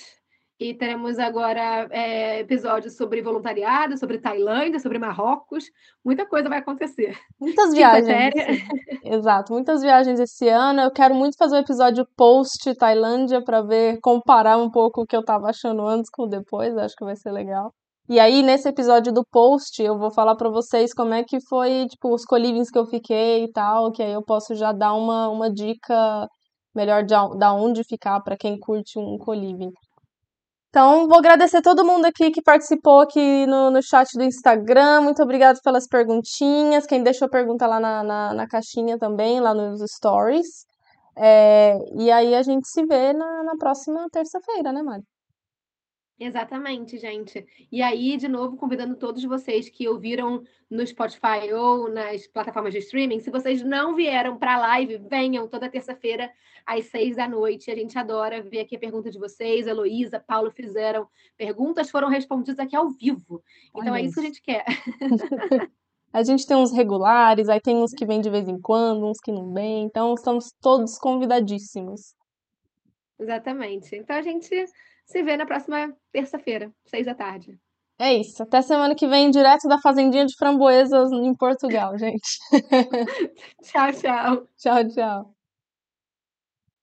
Speaker 2: e teremos agora é, episódios sobre voluntariado, sobre Tailândia, sobre Marrocos. Muita coisa vai acontecer.
Speaker 1: Muitas
Speaker 2: Quinta
Speaker 1: viagens. [LAUGHS] Exato, muitas viagens esse ano. Eu quero muito fazer um episódio post Tailândia para ver, comparar um pouco o que eu tava achando antes com o depois. Acho que vai ser legal. E aí, nesse episódio do post, eu vou falar pra vocês como é que foi, tipo, os colivings que eu fiquei e tal, que aí eu posso já dar uma, uma dica melhor de da onde ficar pra quem curte um coliving. Então, vou agradecer todo mundo aqui que participou aqui no, no chat do Instagram. Muito obrigada pelas perguntinhas. Quem deixou pergunta lá na, na, na caixinha também, lá nos stories. É, e aí a gente se vê na, na próxima terça-feira, né, Mari?
Speaker 2: Exatamente, gente. E aí, de novo, convidando todos vocês que ouviram no Spotify ou nas plataformas de streaming, se vocês não vieram para a live, venham toda terça-feira às seis da noite. A gente adora ver aqui a pergunta de vocês. Heloísa, Paulo fizeram perguntas, foram respondidas aqui ao vivo. Então
Speaker 1: Olha
Speaker 2: é isso que a gente quer. [LAUGHS]
Speaker 1: A gente tem uns regulares, aí tem uns que vêm de vez em quando, uns que não vêm. Então, estamos todos convidadíssimos.
Speaker 2: Exatamente. Então a gente se vê na próxima terça-feira, seis da tarde.
Speaker 1: É isso. Até semana que vem, direto da Fazendinha de Framboesas em Portugal, gente. [LAUGHS]
Speaker 2: Tchau, tchau.
Speaker 1: Tchau, tchau.